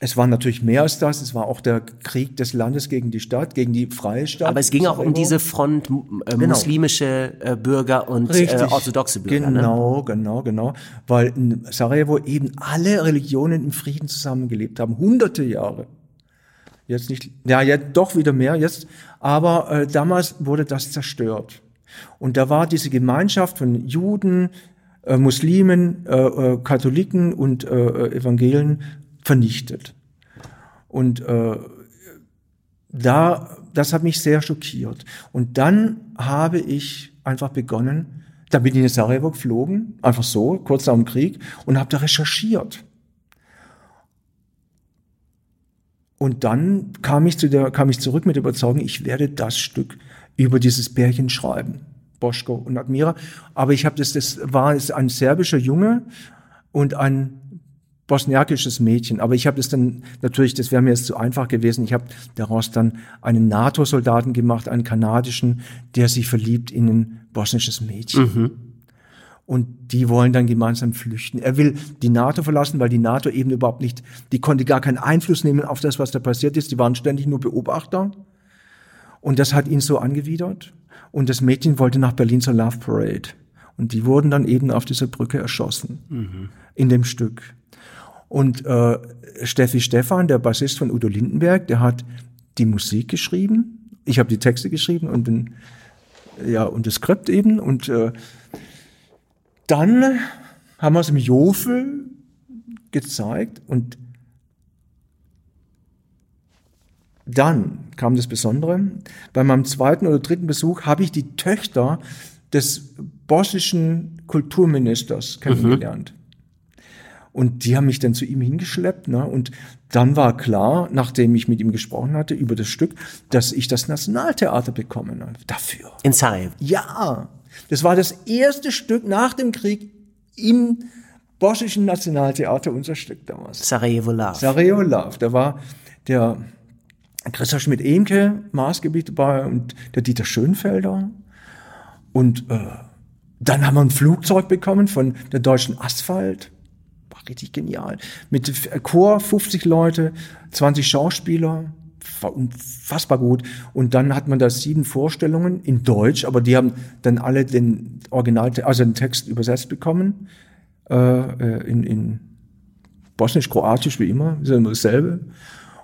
Es war natürlich mehr als das. Es war auch der Krieg des Landes gegen die Stadt, gegen die freie Stadt. Aber es ging auch um diese Front äh, Genau. muslimische äh, Bürger und äh, orthodoxe Bürger. Ne? Genau, genau, genau. Weil in Sarajevo eben alle Religionen im Frieden zusammengelebt haben. Hunderte Jahre. Jetzt nicht, ja, jetzt doch wieder mehr jetzt. Aber äh, damals wurde das zerstört. Und da war diese Gemeinschaft von Juden, äh, Muslimen, äh, äh, Katholiken und äh, äh, Evangelen vernichtet. Und äh, da, das hat mich sehr schockiert. Und dann habe ich einfach begonnen, da bin ich in Sarajevo geflogen, einfach so, kurz nach dem Krieg, und habe da recherchiert. Und dann kam ich, zu der, kam ich zurück mit der Überzeugung, ich werde das Stück über dieses Pärchen schreiben. Boschko und Admira. Aber ich habe das, das war es ein serbischer Junge und ein bosniakisches Mädchen. Aber ich habe das dann natürlich, das wäre mir jetzt zu einfach gewesen. Ich habe daraus dann einen NATO-Soldaten gemacht, einen kanadischen, der sich verliebt in ein bosnisches Mädchen. Und die wollen dann gemeinsam flüchten. Er will die NATO verlassen, weil die NATO eben überhaupt nicht, die konnte gar keinen Einfluss nehmen auf das, was da passiert ist. Die waren ständig nur Beobachter. Und das hat ihn so angewidert. Und das Mädchen wollte nach Berlin zur Love Parade. Und die wurden dann eben auf dieser Brücke erschossen. In dem Stück. Und äh, Steffi Stephan, der Bassist von Udo Lindenberg, der hat die Musik geschrieben. Ich habe die Texte geschrieben und den, ja und das Skript eben. Und äh, dann haben wir es im Jofel gezeigt und dann kam das Besondere. Bei meinem zweiten oder dritten Besuch habe ich die Töchter des bosnischen Kulturministers kennengelernt. Und die haben mich dann zu ihm hingeschleppt. Ne? Und dann war klar, nachdem ich mit ihm gesprochen hatte über das Stück, dass ich das Nationaltheater bekommen habe. Dafür. In Sarajevo. Ja, das war das erste Stück nach dem Krieg im bosnischen Nationaltheater, unser Stück damals. Sarajevo Love. Sarajevo Love. Da war der Christoph Schmidt-Ehnke maßgeblich dabei und der Dieter Schönfelder. Und äh, dann haben wir ein Flugzeug bekommen von der deutschen Asphalt. War richtig genial. Mit Chor 50 Leute, 20 Schauspieler. War unfassbar gut. Und dann hat man da sieben Vorstellungen in Deutsch, aber die haben dann alle den Original, also den Text übersetzt bekommen. Äh, in, in Bosnisch-Kroatisch wie immer, ist ja immer dasselbe.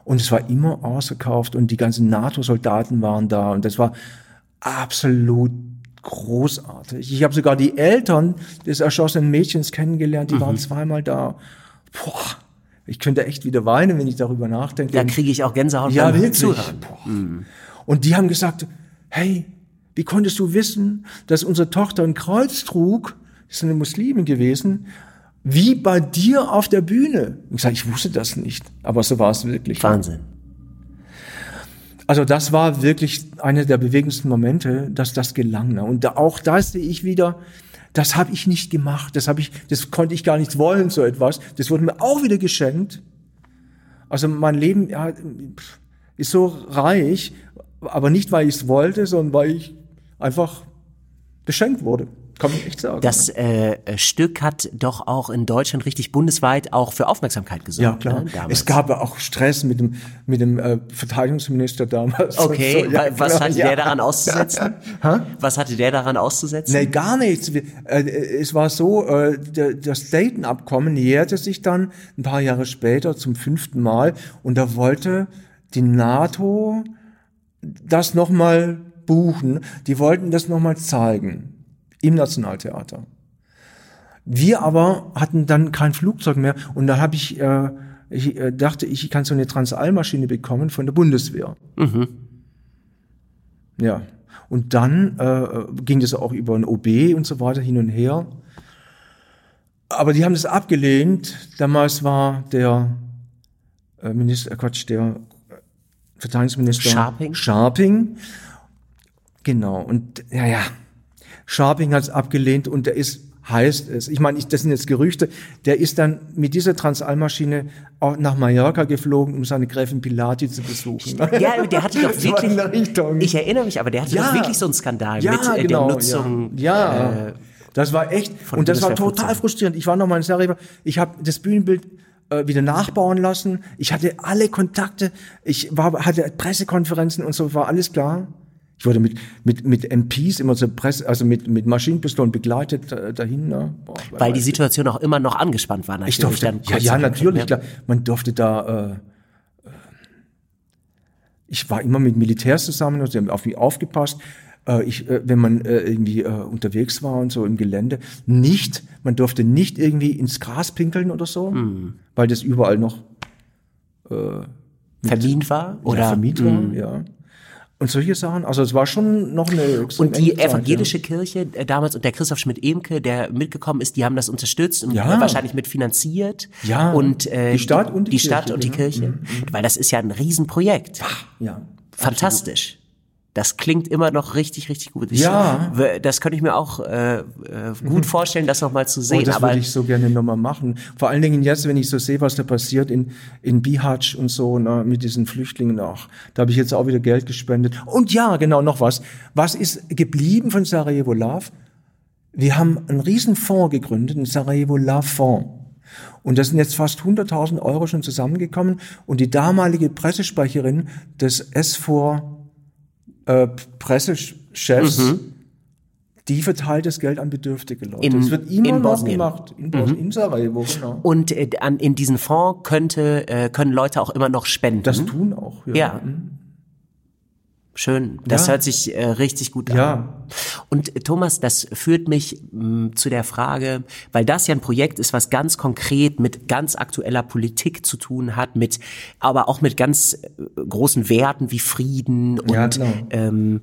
Und es war immer ausverkauft und die ganzen NATO-Soldaten waren da und das war absolut großartig. Ich habe sogar die Eltern des erschossenen Mädchens kennengelernt, die waren zweimal da. Boah, ich könnte echt wieder weinen, wenn ich darüber nachdenke. Da kriege ich auch Gänsehaut ja, beim wirklich. Zuhören. Und die haben gesagt, hey, wie konntest du wissen, dass unsere Tochter ein Kreuz trug? Das ist eine Muslimin gewesen. Wie bei dir auf der Bühne. Ich sage, ich wusste das nicht, aber so war es wirklich. Wahnsinn. Also das war wirklich einer der bewegendsten Momente, dass das gelang. Und da, auch da sehe ich wieder, das habe ich nicht gemacht, das habe ich, das konnte ich gar nicht wollen, so etwas. Das wurde mir auch wieder geschenkt. Also mein Leben ja, ist so reich, aber nicht, weil ich es wollte, sondern weil ich einfach beschenkt wurde. Kann man echt sagen. Das äh, Stück hat doch auch in Deutschland richtig bundesweit auch für Aufmerksamkeit gesorgt. Ja, klar. Ne, es gab ja auch Stress mit dem, mit dem äh, Verteidigungsminister damals. Okay, so. ja, was genau, hatte ja. der daran auszusetzen? was hatte der daran auszusetzen? Nee, gar nichts. Wir- äh, Es war so, äh, das Dayton-Abkommen jährte sich dann ein paar Jahre später zum fünften Mal und da wollte die NATO das nochmal buchen. Die wollten das nochmal zeigen im Nationaltheater. Wir aber hatten dann kein Flugzeug mehr und da habe ich, äh, ich äh, dachte, ich kann so eine Transallmaschine bekommen von der Bundeswehr. Ja. Und dann äh, ging das auch über ein OB und so weiter hin und her. Aber die haben das abgelehnt. Damals war der äh, Minister, äh, Quatsch, der äh, Verteidigungsminister Scharping? Scharping. Genau. Und ja, ja. Scharping hat es abgelehnt und der ist heißt es, ich meine, ich, das sind jetzt Gerüchte, der ist dann mit dieser Transallmaschine auch nach Mallorca geflogen, um seine Gräfin Pilati zu besuchen. Ja, der hatte doch wirklich. Ich erinnere mich, aber der hatte Ja. doch wirklich so einen Skandal Ja, mit äh, genau, der Nutzung. Ja, ja. Äh, das war echt. Und das war total frustrierend. Ich war noch mal in Sarajevo. Ich habe das Bühnenbild äh, wieder nachbauen lassen. Ich hatte alle Kontakte. Ich war, hatte Pressekonferenzen und so, war alles klar. Ich wurde mit, mit, mit MPs immer zur Presse, also mit, mit Maschinenpistolen begleitet äh, dahin. Ne? Boah, weil die Situation auch immer noch angespannt war. ich Natürlich durfte, dann ja, ja, natürlich, klar. Man durfte da, äh, äh, ich war immer mit Militärs zusammen, und sie haben auf mich aufgepasst. Äh, ich, äh, wenn man äh, irgendwie äh, unterwegs war und so im Gelände, nicht, man durfte nicht irgendwie ins Gras pinkeln oder so, Hm. weil das überall noch vermint war? Oder? ja, vermietet war, Mhm. ja. Und solche Sachen, also es war schon noch eine Und die Zeit, evangelische Kirche äh, damals und der Christoph Schmidt-Emke, der mitgekommen ist, die haben das unterstützt und Ja. äh, wahrscheinlich mitfinanziert. Ja. Und äh, Die Stadt und die die Kirche, Stadt und die genau. Kirche, weil das ist ja ein Riesenprojekt. ja. ja. Fantastisch. Das klingt immer noch richtig, richtig gut. Ich, Ja. Das könnte ich mir auch äh, äh, gut vorstellen, das nochmal zu sehen. Oh, das würde ich so gerne nochmal machen. Vor allen Dingen jetzt, wenn ich so sehe, was da passiert in, in Bihać und so, na, mit diesen Flüchtlingen auch. Da habe ich jetzt auch wieder Geld gespendet. Und ja, genau, noch was. Was ist geblieben von Sarajevo Love? Wir haben einen riesen Fonds gegründet, einen Sarajevo Love Fonds. Und da sind jetzt fast 100.000 Euro schon zusammengekommen. Und die damalige Pressesprecherin des S4 äh, Pressechefs, die verteilt das Geld an bedürftige Leute. In- das wird immer in noch gemacht. In, Bosnien, in Sarajevo, genau. und äh, an, in diesen Fonds könnte, äh, können Leute auch immer noch spenden. Das tun auch. Ja. ja. Schön. Das Ja. hört sich äh, richtig gut an. Ja. Und äh, Thomas, das führt mich mh, zu der Frage, weil das ja ein Projekt ist, was ganz konkret mit ganz aktueller Politik zu tun hat, mit aber auch mit ganz äh, großen Werten wie Frieden und Ja, klar. ähm,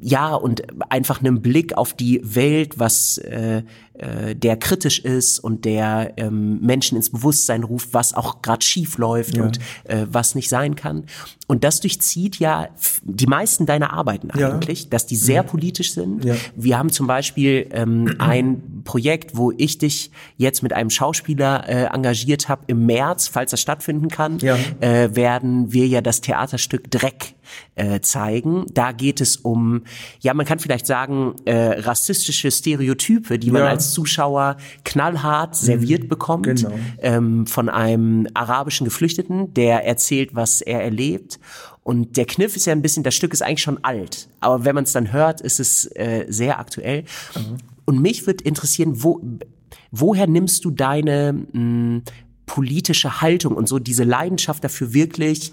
ja und einfach einem Blick auf die Welt, was äh, äh, der kritisch ist und der ähm, Menschen ins Bewusstsein ruft, was auch gerade schief läuft Ja. und äh, was nicht sein kann. Und das durchzieht ja die meisten deiner Arbeiten Ja. eigentlich, dass die sehr politisch sind. Ja. Wir haben zum Beispiel ähm, ein Projekt, wo ich dich jetzt mit einem Schauspieler äh, engagiert habe. Im März, falls das stattfinden kann, Ja. äh, werden wir ja das Theaterstück Dreck äh, zeigen. Da geht es um, ja, man kann vielleicht sagen, äh, rassistische Stereotype, die man Ja. als Zuschauer knallhart serviert bekommt Genau. ähm, von einem arabischen Geflüchteten, der erzählt, was er erlebt. Und der Kniff ist ja ein bisschen, das Stück ist eigentlich schon alt, aber wenn man es dann hört, ist es äh, sehr aktuell. Und mich würde interessieren, wo, woher nimmst du deine mh, politische Haltung und so diese Leidenschaft dafür wirklich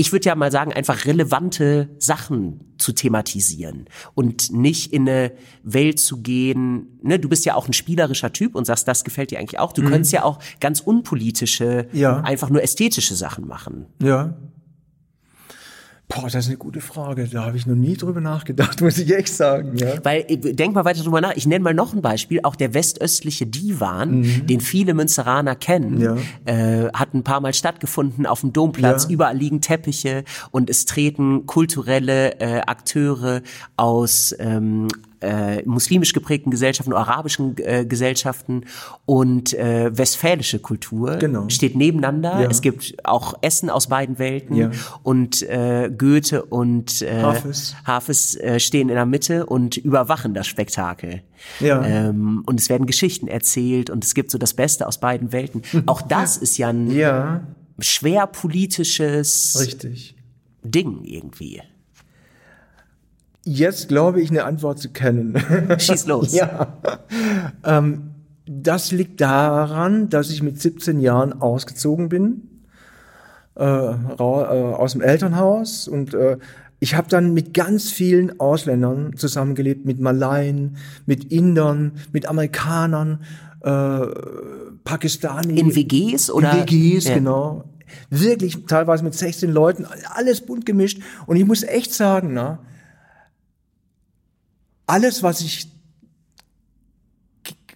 ich würde ja mal sagen, einfach relevante Sachen zu thematisieren und nicht in eine Welt zu gehen. Ne, du bist ja auch ein spielerischer Typ und sagst, das gefällt dir eigentlich auch. Du könntest ja auch ganz unpolitische, Ja. einfach nur ästhetische Sachen machen. Ja. Boah, das ist eine gute Frage. Da habe ich noch nie drüber nachgedacht, muss ich echt sagen. Ja. Weil, äh, denk mal weiter drüber nach. Ich nenne mal noch ein Beispiel. Auch der westöstliche Divan, den viele Münsteraner kennen, Mhm. Ja. äh, hat ein paar Mal stattgefunden auf dem Domplatz. Ja. Überall liegen Teppiche und es treten kulturelle äh, Akteure aus ähm, äh, muslimisch geprägten Gesellschaften, arabischen äh, Gesellschaften und äh, westfälische Kultur Genau. steht nebeneinander. Ja. Es gibt auch Essen aus beiden Welten Ja. und äh, Goethe und äh, Hafez. Hafez äh, stehen in der Mitte und überwachen das Spektakel. Ja. Ähm, und es werden Geschichten erzählt und es gibt so das Beste aus beiden Welten. Auch das ist ja ein Ja, schwer politisches richtig. Ding irgendwie. Jetzt glaube ich, eine Antwort zu kennen. Schieß los. ja. Ähm, das liegt daran, dass ich mit 17 Jahren ausgezogen bin äh, äh, aus dem Elternhaus und äh, ich habe dann mit ganz vielen Ausländern zusammengelebt, mit Malaien, mit Indern, mit Amerikanern, äh, Pakistani. In WGs oder? In WGs, Ja. genau. Wirklich teilweise mit 16 Leuten, alles bunt gemischt. Und ich muss echt sagen, na, alles, was ich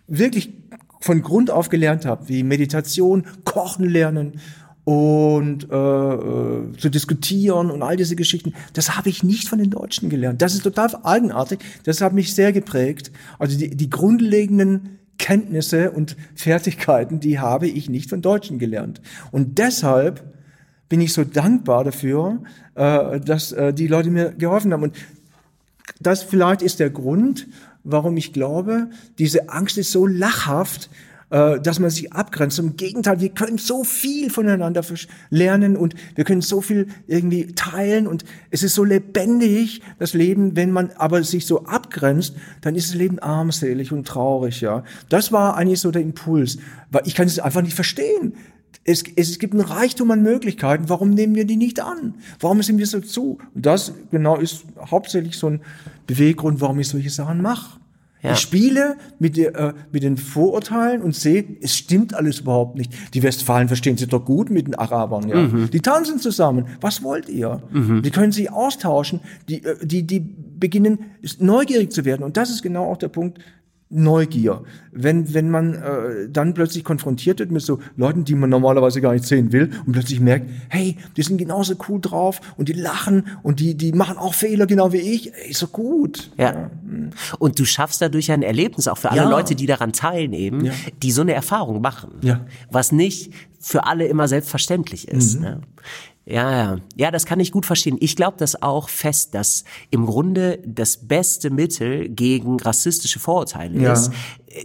wirklich von Grund auf gelernt habe, wie Meditation, Kochen lernen und äh, äh, zu diskutieren und all diese Geschichten, das habe ich nicht von den Deutschen gelernt. Das ist total eigenartig. Das hat mich sehr geprägt. Also die, die grundlegenden Kenntnisse und Fertigkeiten, die habe ich nicht von Deutschen gelernt. Und deshalb bin ich so dankbar dafür, äh, dass äh, die Leute mir geholfen haben. Und das vielleicht ist der Grund, warum ich glaube, diese Angst ist so lachhaft, äh, dass man sich abgrenzt. Im Gegenteil, wir können so viel voneinander lernen und wir können so viel irgendwie teilen und es ist so lebendig, das Leben, wenn man aber sich so abgrenzt, dann ist das Leben armselig und traurig, ja. Das war eigentlich so der Impuls, weil ich kann es einfach nicht verstehen. Es, es gibt einen Reichtum an Möglichkeiten. Warum nehmen wir die nicht an? Warum sind wir so zu? Und das genau ist hauptsächlich so ein Beweggrund, warum ich solche Sachen mache. Ja. Ich spiele mit, äh, mit den Vorurteilen und sehe, es stimmt alles überhaupt nicht. Die Westfalen verstehen sich doch gut mit den Arabern. Ja? Die tanzen zusammen. Was wollt ihr? Die können sich austauschen. Die, äh, die, die beginnen neugierig zu werden. Und das ist genau auch der Punkt, Neugier. Wenn, wenn man äh, dann plötzlich konfrontiert wird mit so Leuten, die man normalerweise gar nicht sehen will und plötzlich merkt, hey, die sind genauso cool drauf und die lachen und die, die machen auch Fehler genau wie ich, ey, ist so gut. Ja. Und du schaffst dadurch ein Erlebnis auch für alle Ja. Leute, die daran teilnehmen, Ja. die so eine Erfahrung machen. Ja. Was nicht für alle immer selbstverständlich ist. Mhm. Ne? Ja, ja. Ja, das kann ich gut verstehen. Ich glaube das auch fest, dass im Grunde das beste Mittel gegen rassistische Vorurteile Ja. ist,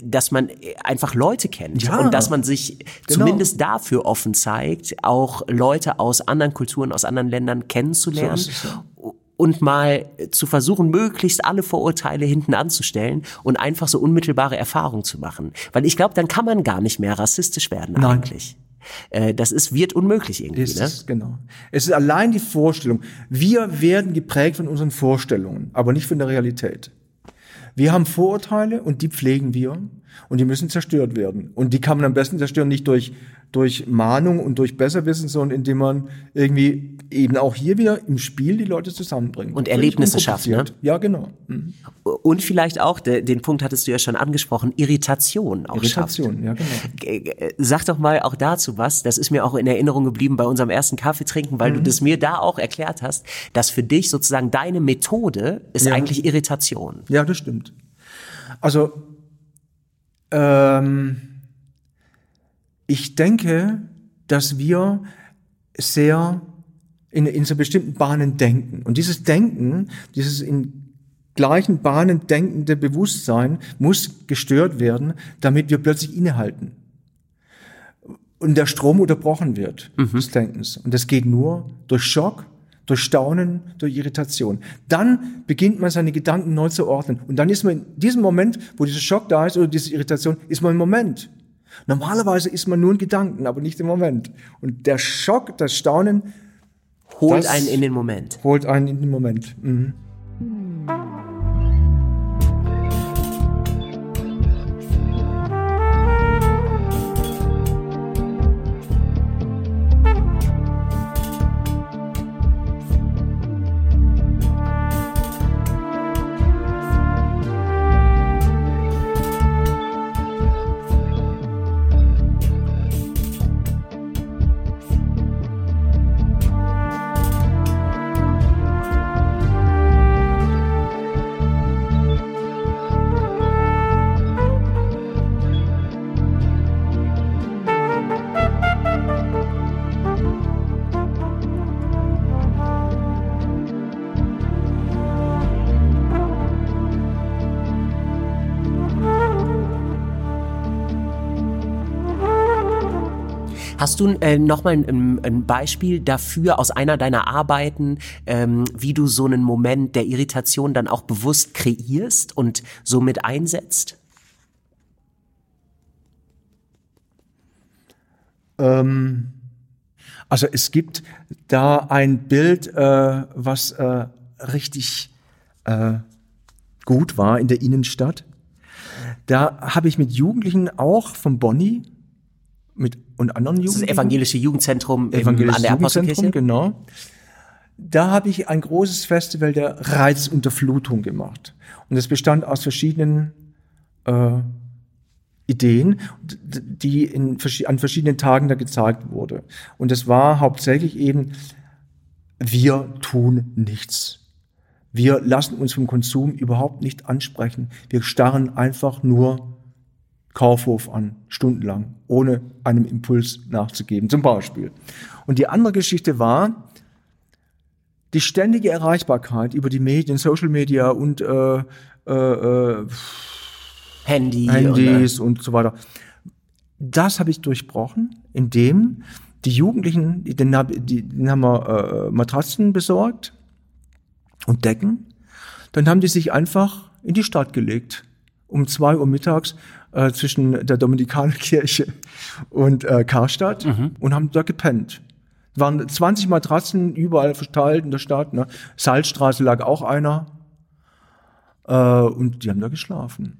dass man einfach Leute kennt Ja. und dass man sich Genau. zumindest dafür offen zeigt, auch Leute aus anderen Kulturen, aus anderen Ländern kennenzulernen So und mal zu versuchen, möglichst alle Vorurteile hinten anzustellen und einfach so unmittelbare Erfahrungen zu machen. Weil ich glaube, dann kann man gar nicht mehr rassistisch werden Nein. eigentlich. Äh, das ist, wird unmöglich irgendwie, Es ne? ist, genau. Es ist allein die Vorstellung. Wir werden geprägt von unseren Vorstellungen, aber nicht von der Realität. Wir haben Vorurteile und die pflegen wir und die müssen zerstört werden. Und die kann man am besten zerstören nicht durch, durch Mahnung und durch Besserwissen, sondern indem man irgendwie eben auch hier wieder im Spiel die Leute zusammenbringt. Und Erlebnisse schafft, ne? Ja, genau. Mhm. Und vielleicht auch, de, den Punkt hattest du ja schon angesprochen, Irritation auch Irritation, ja, genau. schafft. G- g- Sag doch mal auch dazu was, das ist mir auch in Erinnerung geblieben bei unserem ersten Kaffee trinken, weil Mhm. du das mir da auch erklärt hast, dass für dich sozusagen deine Methode ist Ja. eigentlich Irritation. Ja, das stimmt. Also, ähm, ich denke, dass wir sehr in, in so bestimmten Bahnen denken. Und dieses Denken, dieses in gleichen Bahnen denkende Bewusstsein muss gestört werden, damit wir plötzlich innehalten. Und der Strom unterbrochen wird des Denkens. Und das geht nur durch Schock, durch Staunen, durch Irritation. Dann beginnt man seine Gedanken neu zu ordnen. Und dann ist man in diesem Moment, wo dieser Schock da ist oder diese Irritation, ist man im Moment. Normalerweise ist man nur in Gedanken, aber nicht im Moment. Und der Schock, das Staunen Holt einen in den Moment. holt einen in den Moment. Mhm. Du äh, nochmal ein, ein Beispiel dafür aus einer deiner Arbeiten, ähm, wie du so einen Moment der Irritation dann auch bewusst kreierst und somit einsetzt? Ähm, also es gibt da ein Bild, äh, was äh, richtig äh, gut war in der Innenstadt. Da habe ich mit Jugendlichen auch von Bonny mit und anderen Jugendlichen. Das evangelische Jugendzentrum evangelische an der Jugendzentrum, genau. Da habe ich ein großes Festival der Reizunterflutung gemacht. Und es bestand aus verschiedenen äh, Ideen, die in, an verschiedenen Tagen da gezeigt wurde. Und es war hauptsächlich eben, wir tun nichts. Wir lassen uns vom Konsum überhaupt nicht ansprechen. Wir starren einfach nur Kaufhof an, stundenlang, ohne einem Impuls nachzugeben, zum Beispiel. Und die andere Geschichte war, die ständige Erreichbarkeit über die Medien, Social Media und äh, äh, äh Handy Handys und, und so weiter. Das habe ich durchbrochen, indem die Jugendlichen, denen, denen haben wir äh, Matratzen besorgt und Decken. Dann haben die sich einfach in die Stadt gelegt um zwei Uhr mittags äh, zwischen der Dominikanerkirche und äh, Karstadt mhm. und haben da gepennt. Waren 20 Matratzen überall verteilt in der Stadt. Ne? Salzstraße lag auch einer. Äh, und die haben da geschlafen.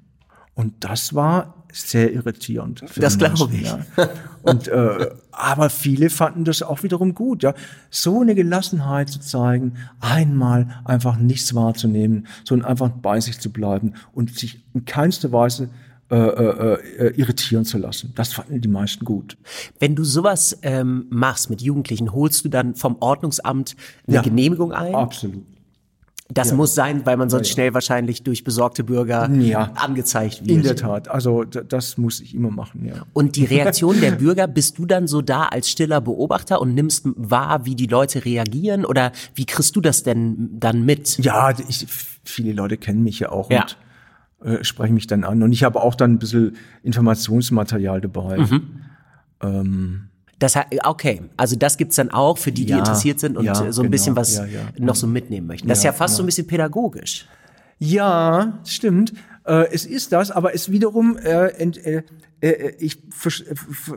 Und das war sehr irritierend. Das glaube ich. Ja. Und, äh, aber viele fanden das auch wiederum gut. Ja, so eine Gelassenheit zu zeigen, einmal einfach nichts wahrzunehmen, sondern einfach bei sich zu bleiben und sich in keinster Weise äh, äh, äh, irritieren zu lassen. Das fanden die meisten gut. Wenn du sowas ähm, machst mit Jugendlichen, holst du dann vom Ordnungsamt eine ja, Genehmigung ein? Absolut. Das ja. muss sein, weil man sonst ja, ja. schnell wahrscheinlich durch besorgte Bürger angezeigt wird. In der Tat. Also das muss ich immer machen, ja. Und die Reaktion der Bürger, bist du dann so da als stiller Beobachter und nimmst wahr, wie die Leute reagieren? Oder wie kriegst du das denn dann mit? Ja, ich, viele Leute kennen mich ja auch und äh, sprechen mich dann an. Und ich habe auch dann ein bisschen Informationsmaterial dabei. Mhm. Ähm, das, okay, also das gibt's dann auch für die, die ja, interessiert sind und ja, so ein genau, bisschen was ja, noch so mitnehmen möchten. Das ist ja fast so ein bisschen pädagogisch. Ja, stimmt. Äh, es ist das, aber es wiederum äh, ent, äh, äh, äh ich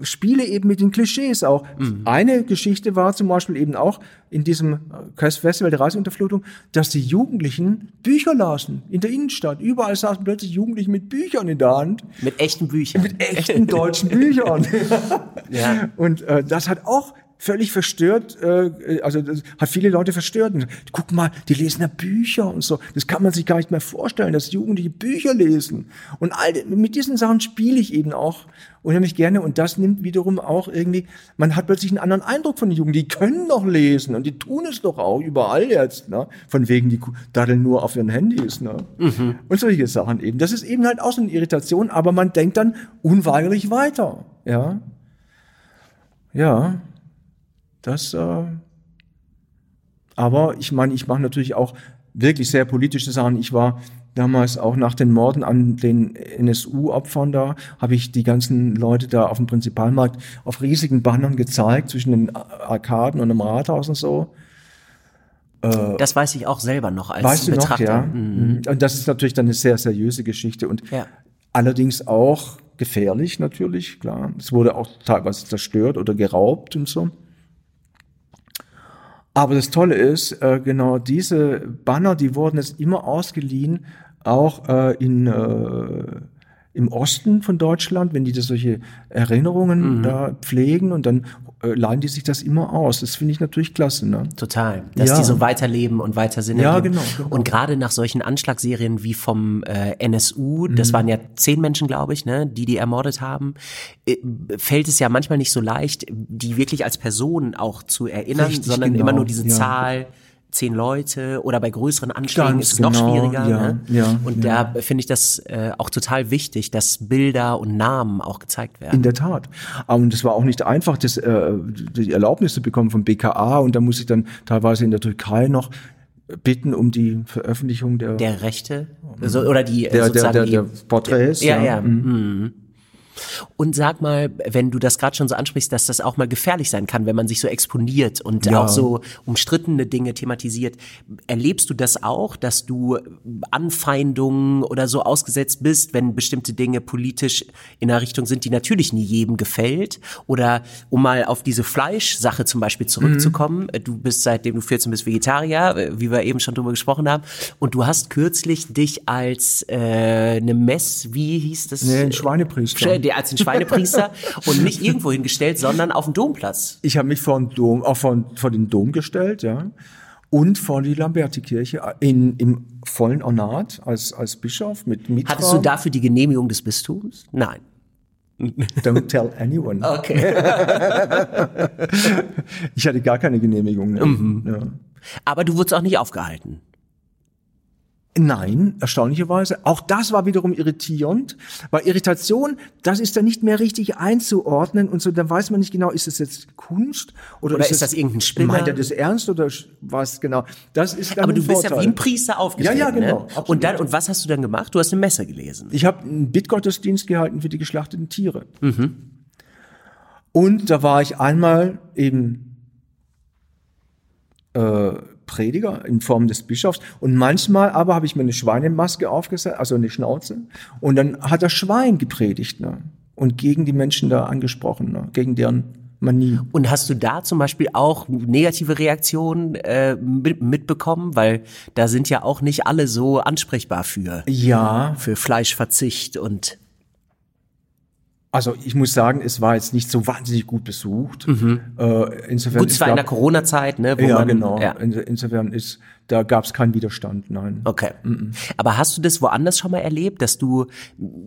spiele eben mit den Klischees auch. Mhm. Eine Geschichte war zum Beispiel eben auch in diesem Festival der Reiseunterflutung, dass die Jugendlichen Bücher lasen in der Innenstadt. Überall saßen plötzlich Jugendliche mit Büchern in der Hand. Mit echten Büchern. Mit echten deutschen Büchern. ja. Und äh, das hat auch völlig verstört, äh, also das hat viele Leute verstört. Und, guck mal, die lesen ja Bücher und so. Das kann man sich gar nicht mehr vorstellen, dass Jugendliche Bücher lesen. Und all, mit diesen Sachen spiele ich eben auch unheimlich gerne. Und das nimmt wiederum auch irgendwie, man hat plötzlich einen anderen Eindruck von den Jungen. Die können doch lesen und die tun es doch auch überall jetzt. Ne? Von wegen, die daddeln nur auf ihren Handys. Ne? Mhm. Und solche Sachen eben. Das ist eben halt auch so eine Irritation, aber man denkt dann unweigerlich weiter. Ja. Ja. Das, äh, aber ich meine, ich mache natürlich auch wirklich sehr politische Sachen. Ich war damals auch nach den Morden an den NSU-Opfern da, habe ich die ganzen Leute da auf dem Prinzipalmarkt auf riesigen Bannern gezeigt, zwischen den Arkaden und dem Rathaus und so. Äh, das weiß ich auch selber noch als weißt du Betrachter. Noch, ja. Mhm. Und das ist natürlich dann eine sehr seriöse Geschichte und ja. allerdings auch gefährlich natürlich, klar. Es wurde auch teilweise zerstört oder geraubt und so. Aber das Tolle ist, äh, genau diese Banner, die wurden jetzt immer ausgeliehen, auch äh, in, äh, im Osten von Deutschland, wenn die da solche Erinnerungen mhm. da pflegen und dann äh, leihen die sich das immer aus. Das finde ich natürlich klasse. Ne? Total. Dass ja. die so weiterleben und weiter Sinn Ja, genau, genau, Und gerade nach solchen Anschlagsserien wie vom äh, NSU, mhm. das waren ja zehn Menschen, glaube ich, ne, die die ermordet haben, äh, fällt es ja manchmal nicht so leicht, die wirklich als Person auch zu erinnern, Richtig, sondern genau. immer nur diese ja. Zahl zehn Leute oder bei größeren Anschlägen Ganz ist es genau, noch schwieriger. Ja, ne? ja, und ja. da finde ich das äh, auch total wichtig, dass Bilder und Namen auch gezeigt werden. In der Tat. Und es war auch nicht einfach, das, äh, die Erlaubnis zu bekommen vom BKA und da muss ich dann teilweise in der Türkei noch bitten um die Veröffentlichung der der Rechte also, oder die der, sozusagen der, der, der Porträts ja ja, ja. Mhm. Und sag mal, wenn du das gerade schon so ansprichst, dass das auch mal gefährlich sein kann, wenn man sich so exponiert und Ja. auch so umstrittene Dinge thematisiert. Erlebst du das auch, dass du Anfeindungen oder so ausgesetzt bist, wenn bestimmte Dinge politisch in einer Richtung sind, die natürlich nie jedem gefällt? Oder um mal auf diese Fleischsache zum Beispiel zurückzukommen, du bist seitdem du 14 bist Vegetarier, wie wir eben schon drüber gesprochen haben, und du hast kürzlich dich als äh, eine Mess, wie hieß das? Nee, ein Schweinepriester. Der als ein Schweinepriester und nicht irgendwo hingestellt, sondern auf dem Domplatz. Ich habe mich vor den Dom, auch vor, vor den Dom gestellt, ja. Und vor die Lamberti-Kirche in, im vollen Ornat als, als Bischof mit Mitra. Hattest du dafür die Genehmigung des Bistums? Nein. Don't tell anyone. Okay. Ich hatte gar keine Genehmigung. Ne? Mhm. Ja. Aber du wurdest auch nicht aufgehalten. Nein, erstaunlicherweise. Auch das war wiederum irritierend, weil Irritation, das ist dann nicht mehr richtig einzuordnen und so, dann weiß man nicht genau, ist es jetzt Kunst oder, Oder ist das irgendein Spinner? Meint er das ernst oder was genau? Das ist dann Aber du bist ja wie ein Priester aufgestellt. Ja, ja, genau, Ne? absolut. Und dann, und was hast du dann gemacht? Du hast eine Messe gelesen. Ich habe einen Bittgottesdienst gehalten für die geschlachteten Tiere. Mhm. Und da war ich einmal eben äh, Prediger in Form des Bischofs und manchmal aber habe ich mir eine Schweinemaske aufgesetzt, also eine Schnauze, und dann hat das Schwein gepredigt ne? und gegen die Menschen da angesprochen, ne? gegen deren Manie. Und hast du da zum Beispiel auch negative Reaktionen äh, mit, mitbekommen? Weil da sind ja auch nicht alle so ansprechbar für, Ja, für Fleischverzicht und also ich muss sagen, es war jetzt nicht so wahnsinnig gut besucht. Äh, insofern Mhm. gut, es war in der Corona-Zeit, ne? Wo ja, man, genau. Ja. In, insofern ist, da gab es keinen Widerstand, nein. Okay. Aber hast du das woanders schon mal erlebt, dass du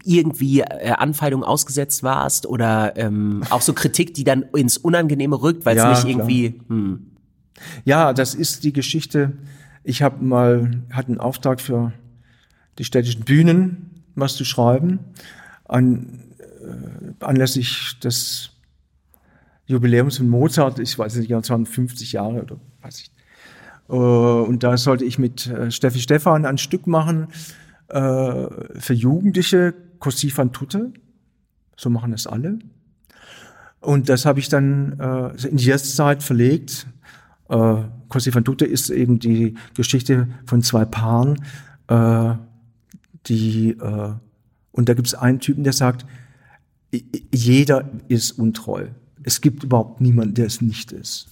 irgendwie äh, Anfeindungen ausgesetzt warst oder ähm, auch so Kritik, die dann ins Unangenehme rückt, weil es Ja, nicht irgendwie. Hm. Ja, das ist die Geschichte. Ich habe mal, hatte einen Auftrag für die städtischen Bühnen, was zu schreiben, an, anlässlich des Jubiläums von Mozart, ich weiß nicht, es waren 50 Jahre oder weiß ich. Äh, und da sollte ich mit äh, Steffi Stephan ein Stück machen äh, für Jugendliche, Così fan tutte. So machen es alle. Und das habe ich dann in die Jetztzeit verlegt. Così fan tutte ist eben die Geschichte von zwei Paaren, die und da gibt es einen Typen, der sagt, jeder ist untreu. Es gibt überhaupt niemanden, der es nicht ist.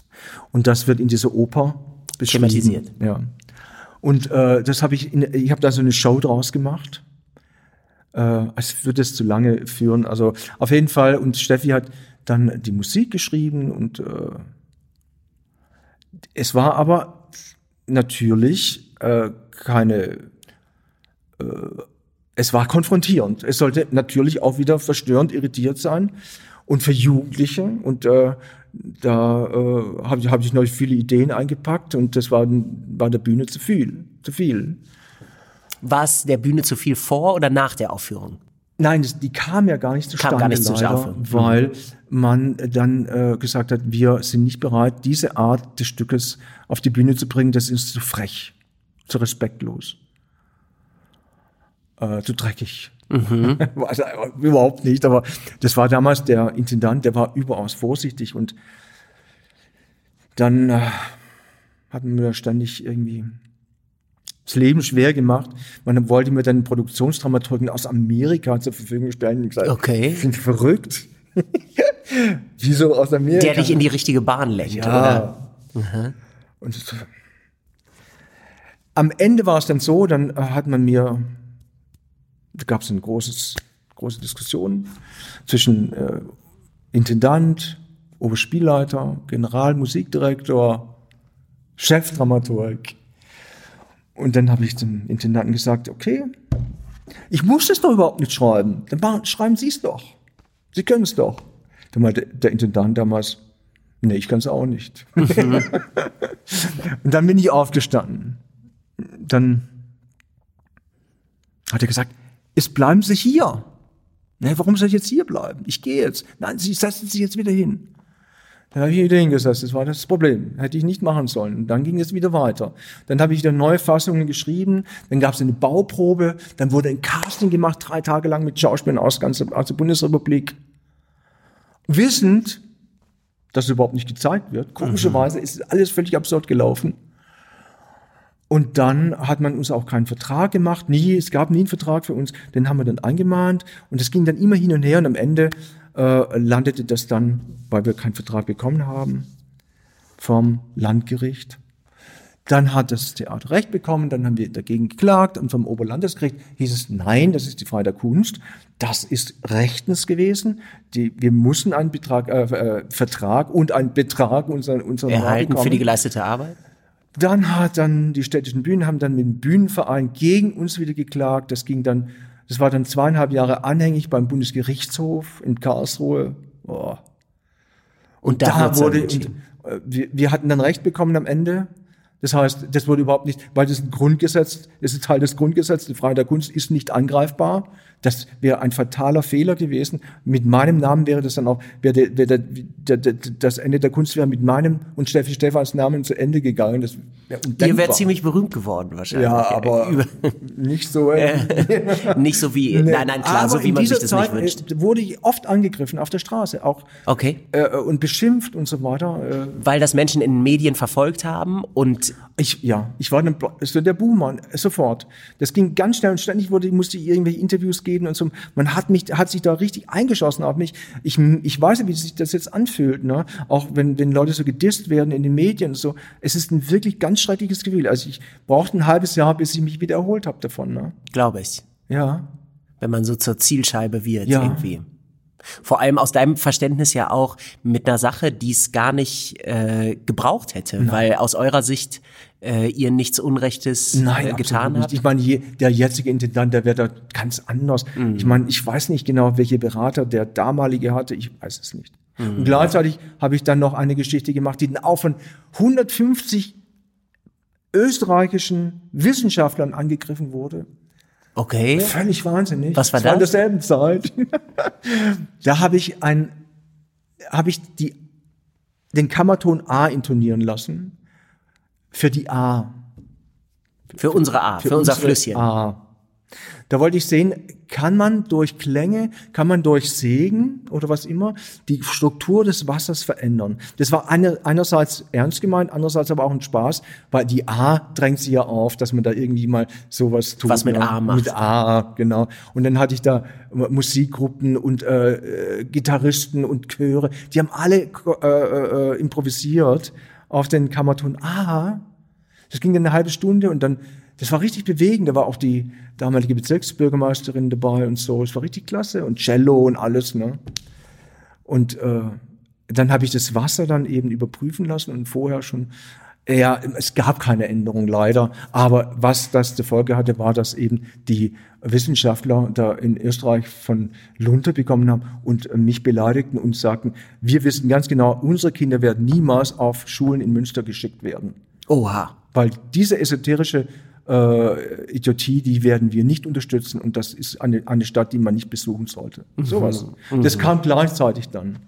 Und das wird in dieser Oper beschrieben. Thematisiert. Ja. Und äh, das habe ich, in, ich habe da so eine Show draus gemacht. Äh, es würde es zu lange führen. Also auf jeden Fall. Und Steffi hat dann die Musik geschrieben und äh, es war aber natürlich äh, keine, äh, es war konfrontierend. Es sollte natürlich auch wieder verstörend, irritiert sein und für Jugendliche. Und äh, da äh, habe ich, hab ich noch viele Ideen eingepackt und das war, war der Bühne zu viel. Zu viel. War es der Bühne zu viel vor oder nach der Aufführung? Nein, das, die kam ja gar nicht zustande, gar nicht leider, weil man dann äh, gesagt hat, wir sind nicht bereit, diese Art des Stückes auf die Bühne zu bringen. Das ist zu frech, zu respektlos, äh, zu dreckig. Mhm. also, überhaupt nicht, aber das war damals der Intendant, der war überaus vorsichtig und dann äh, hat man mir da ständig irgendwie das Leben schwer gemacht. Man wollte mir dann Produktionsdramaturgen aus Amerika zur Verfügung stellen. Und gesagt, Okay. Sind verrückt? Wieso aus Amerika? Der dich in die richtige Bahn lenkt, oder? ja. Und am Ende war es dann so, dann äh, hat man mir, da gab es eine großes, große Diskussion zwischen äh, Intendant, Oberspielleiter, Generalmusikdirektor, Chefdramaturg. Und dann habe ich zum Intendanten gesagt, okay, ich muss es doch überhaupt nicht schreiben. Dann schreiben Sie es doch. Sie können es doch. Dann meinte der Intendant damals, nee, ich kann es auch nicht. Und dann bin ich aufgestanden. Dann hat er gesagt, es bleiben Sie hier. Ne, warum soll ich jetzt hier bleiben? Ich gehe jetzt. Nein, Sie setzen sich jetzt wieder hin. Dann habe ich wieder hingesetzt, das war das Problem. Hätte ich nicht machen sollen. Und dann ging es wieder weiter. Dann habe ich wieder neue Fassungen geschrieben, dann gab es eine Bauprobe, dann wurde ein Casting gemacht, drei Tage lang mit Schauspielern aus, ganzer, aus der Bundesrepublik. Wissend, dass es überhaupt nicht gezeigt wird. Komischerweise ist alles völlig absurd gelaufen. Und dann hat man uns auch keinen Vertrag gemacht, nie, es gab nie einen Vertrag für uns, den haben wir dann eingemahnt. Und es ging dann immer hin und her. Und am Ende äh, landete das dann, weil wir keinen Vertrag bekommen haben, vom Landgericht. Dann hat das Theater Recht bekommen, dann haben wir dagegen geklagt. Und vom Oberlandesgericht hieß es, nein, das ist die Freiheit der Kunst, das ist rechtens gewesen, die, wir müssen einen Betrag, äh, äh, Vertrag und einen Betrag unseren, unseren Erhalten für die geleistete Arbeit? Dann hat dann die städtischen Bühnen haben dann mit dem Bühnenverein gegen uns wieder geklagt. Das ging dann, das war dann zweieinhalb Jahre anhängig beim Bundesgerichtshof in Karlsruhe. Oh. Und, und da wurde, und, äh, wir, wir hatten dann Recht bekommen am Ende. Das heißt, das wurde überhaupt nicht, weil das ein Grundgesetz, das ist Teil des Grundgesetzes, die Freiheit der Kunst ist nicht angreifbar. Das wäre ein fataler Fehler gewesen. Mit meinem Namen wäre das dann auch, wäre wäre der, das Ende der Kunst wäre mit meinem und Steffi Stefans Namen zu Ende gegangen. Das Ihr wärt ziemlich berühmt geworden wahrscheinlich. Ja, aber nicht so. Äh, nicht so wie, nee. nein, nein, klar, aber so wie man sich das Zeit nicht wünscht. Äh, wurde ich oft angegriffen auf der Straße auch. Okay. Äh, und beschimpft und so weiter. Äh. Weil das Menschen in den Medien verfolgt haben und ich, ja, ich war ein, so der Buhmann, sofort. Das ging ganz schnell und ständig wurde, musste ich irgendwelche Interviews geben und so. Man hat mich, hat sich da richtig eingeschossen auf mich. Ich, ich weiß, wie sich das jetzt anfühlt, ne? Auch wenn, wenn Leute so gedisst werden in den Medien und so. Es ist ein wirklich ganz schreckliches Gefühl. Also ich brauchte ein halbes Jahr, bis ich mich wieder erholt habe davon, ne? Glaube ich. Ja. Wenn man so zur Zielscheibe wird, ja. irgendwie. Vor allem aus deinem Verständnis ja auch mit einer Sache, die es gar nicht äh, gebraucht hätte, Nein. weil aus eurer Sicht äh, ihr nichts Unrechtes Nein, äh, getan habt. Ich meine, je, der jetzige Intendant, der wäre da ganz anders. Mhm. Ich meine, ich weiß nicht genau, welche Berater der damalige hatte, ich weiß es nicht. Mhm. Und gleichzeitig habe ich dann noch eine Geschichte gemacht, die dann auch von 150 österreichischen Wissenschaftlern angegriffen wurde. Okay. Völlig wahnsinnig. Was war das? War in derselben Zeit. da habe ich ein, habe ich die, den Kammerton A intonieren lassen. Für die A. Für, unsere A, für, für unser Flüsschen. A. Da wollte ich sehen, kann man durch Klänge, kann man durch Sägen oder was immer die Struktur des Wassers verändern. Das war eine, einerseits ernst gemeint, andererseits aber auch ein Spaß, weil die A drängt sich ja auf, dass man da irgendwie mal sowas tut. Was mit ja, A macht. Mit A, genau. Und dann hatte ich da Musikgruppen und äh, äh, Gitarristen und Chöre, die haben alle äh, äh, improvisiert auf den Kammerton A. Das ging dann eine halbe Stunde und dann das war richtig bewegend. Da war auch die damalige Bezirksbürgermeisterin dabei und so. Es war richtig klasse und Cello und alles. Ne? Und äh, dann habe ich das Wasser dann eben überprüfen lassen und vorher schon. Ja, es gab keine Änderung leider, aber was das zur Folge hatte, war, dass eben die Wissenschaftler da in Österreich von Lunter bekommen haben und mich beleidigten und sagten, wir wissen ganz genau, unsere Kinder werden niemals auf Schulen in Münster geschickt werden. Oha. Weil diese esoterische äh, Idiotie, die werden wir nicht unterstützen und das ist eine, eine Stadt, die man nicht besuchen sollte. Mhm. Sowas. Das kam gleichzeitig dann.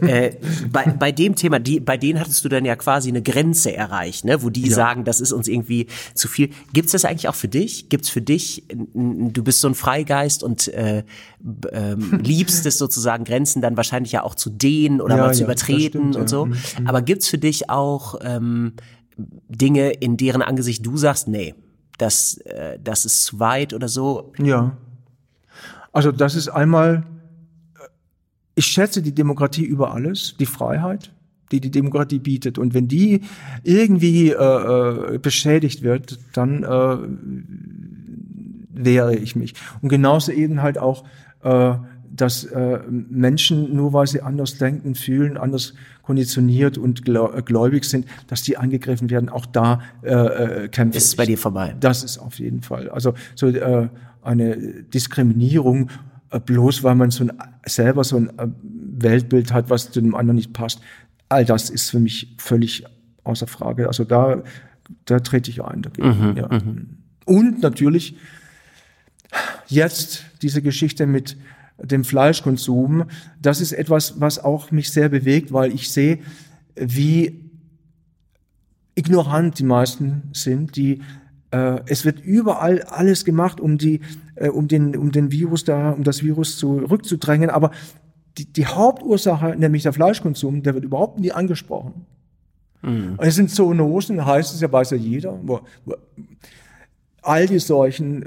Äh, bei, bei dem Thema, die, bei denen hattest du dann ja quasi eine Grenze erreicht, ne, wo die ja. sagen, das ist uns irgendwie zu viel. Gibt's das eigentlich auch für dich? Gibt's für dich, du bist so ein Freigeist und äh, ähm, liebst es sozusagen, Grenzen dann wahrscheinlich ja auch zu dehnen oder ja, mal zu ja, übertreten stimmt, und so. Mhm. Aber gibt's für dich auch ähm, Dinge, in deren Angesicht du sagst, nee, das, äh, das ist zu weit oder so? Ja. Also das ist einmal, ich schätze die Demokratie über alles, die Freiheit, die die Demokratie bietet. Und wenn die irgendwie äh, äh, beschädigt wird, dann äh, wehre ich mich. Und genauso eben halt auch äh, dass äh, Menschen, nur weil sie anders denken, fühlen, anders konditioniert und äh, gläubig sind, dass die angegriffen werden, auch da äh, äh, kämpfen. Ist es bei dir vorbei? Das ist auf jeden Fall. Also so äh, eine Diskriminierung, bloß weil man so ein, selber so ein äh, Weltbild hat, was zu dem anderen nicht passt, all das ist für mich völlig außer Frage. Also da, da trete ich ein dagegen. Mhm, ja. Mhm. Und natürlich jetzt diese Geschichte mit dem Fleischkonsum. Das ist etwas, was auch mich sehr bewegt, weil ich sehe, wie ignorant die meisten sind, die äh, es wird überall alles gemacht, um die, äh, um den, um den Virus da, um das Virus zurückzudrängen, aber die, die Hauptursache, nämlich der Fleischkonsum, der wird überhaupt nie angesprochen. Mhm. Es sind Zoonosen, heißt es ja, weiß ja jeder. All die Seuchen, äh,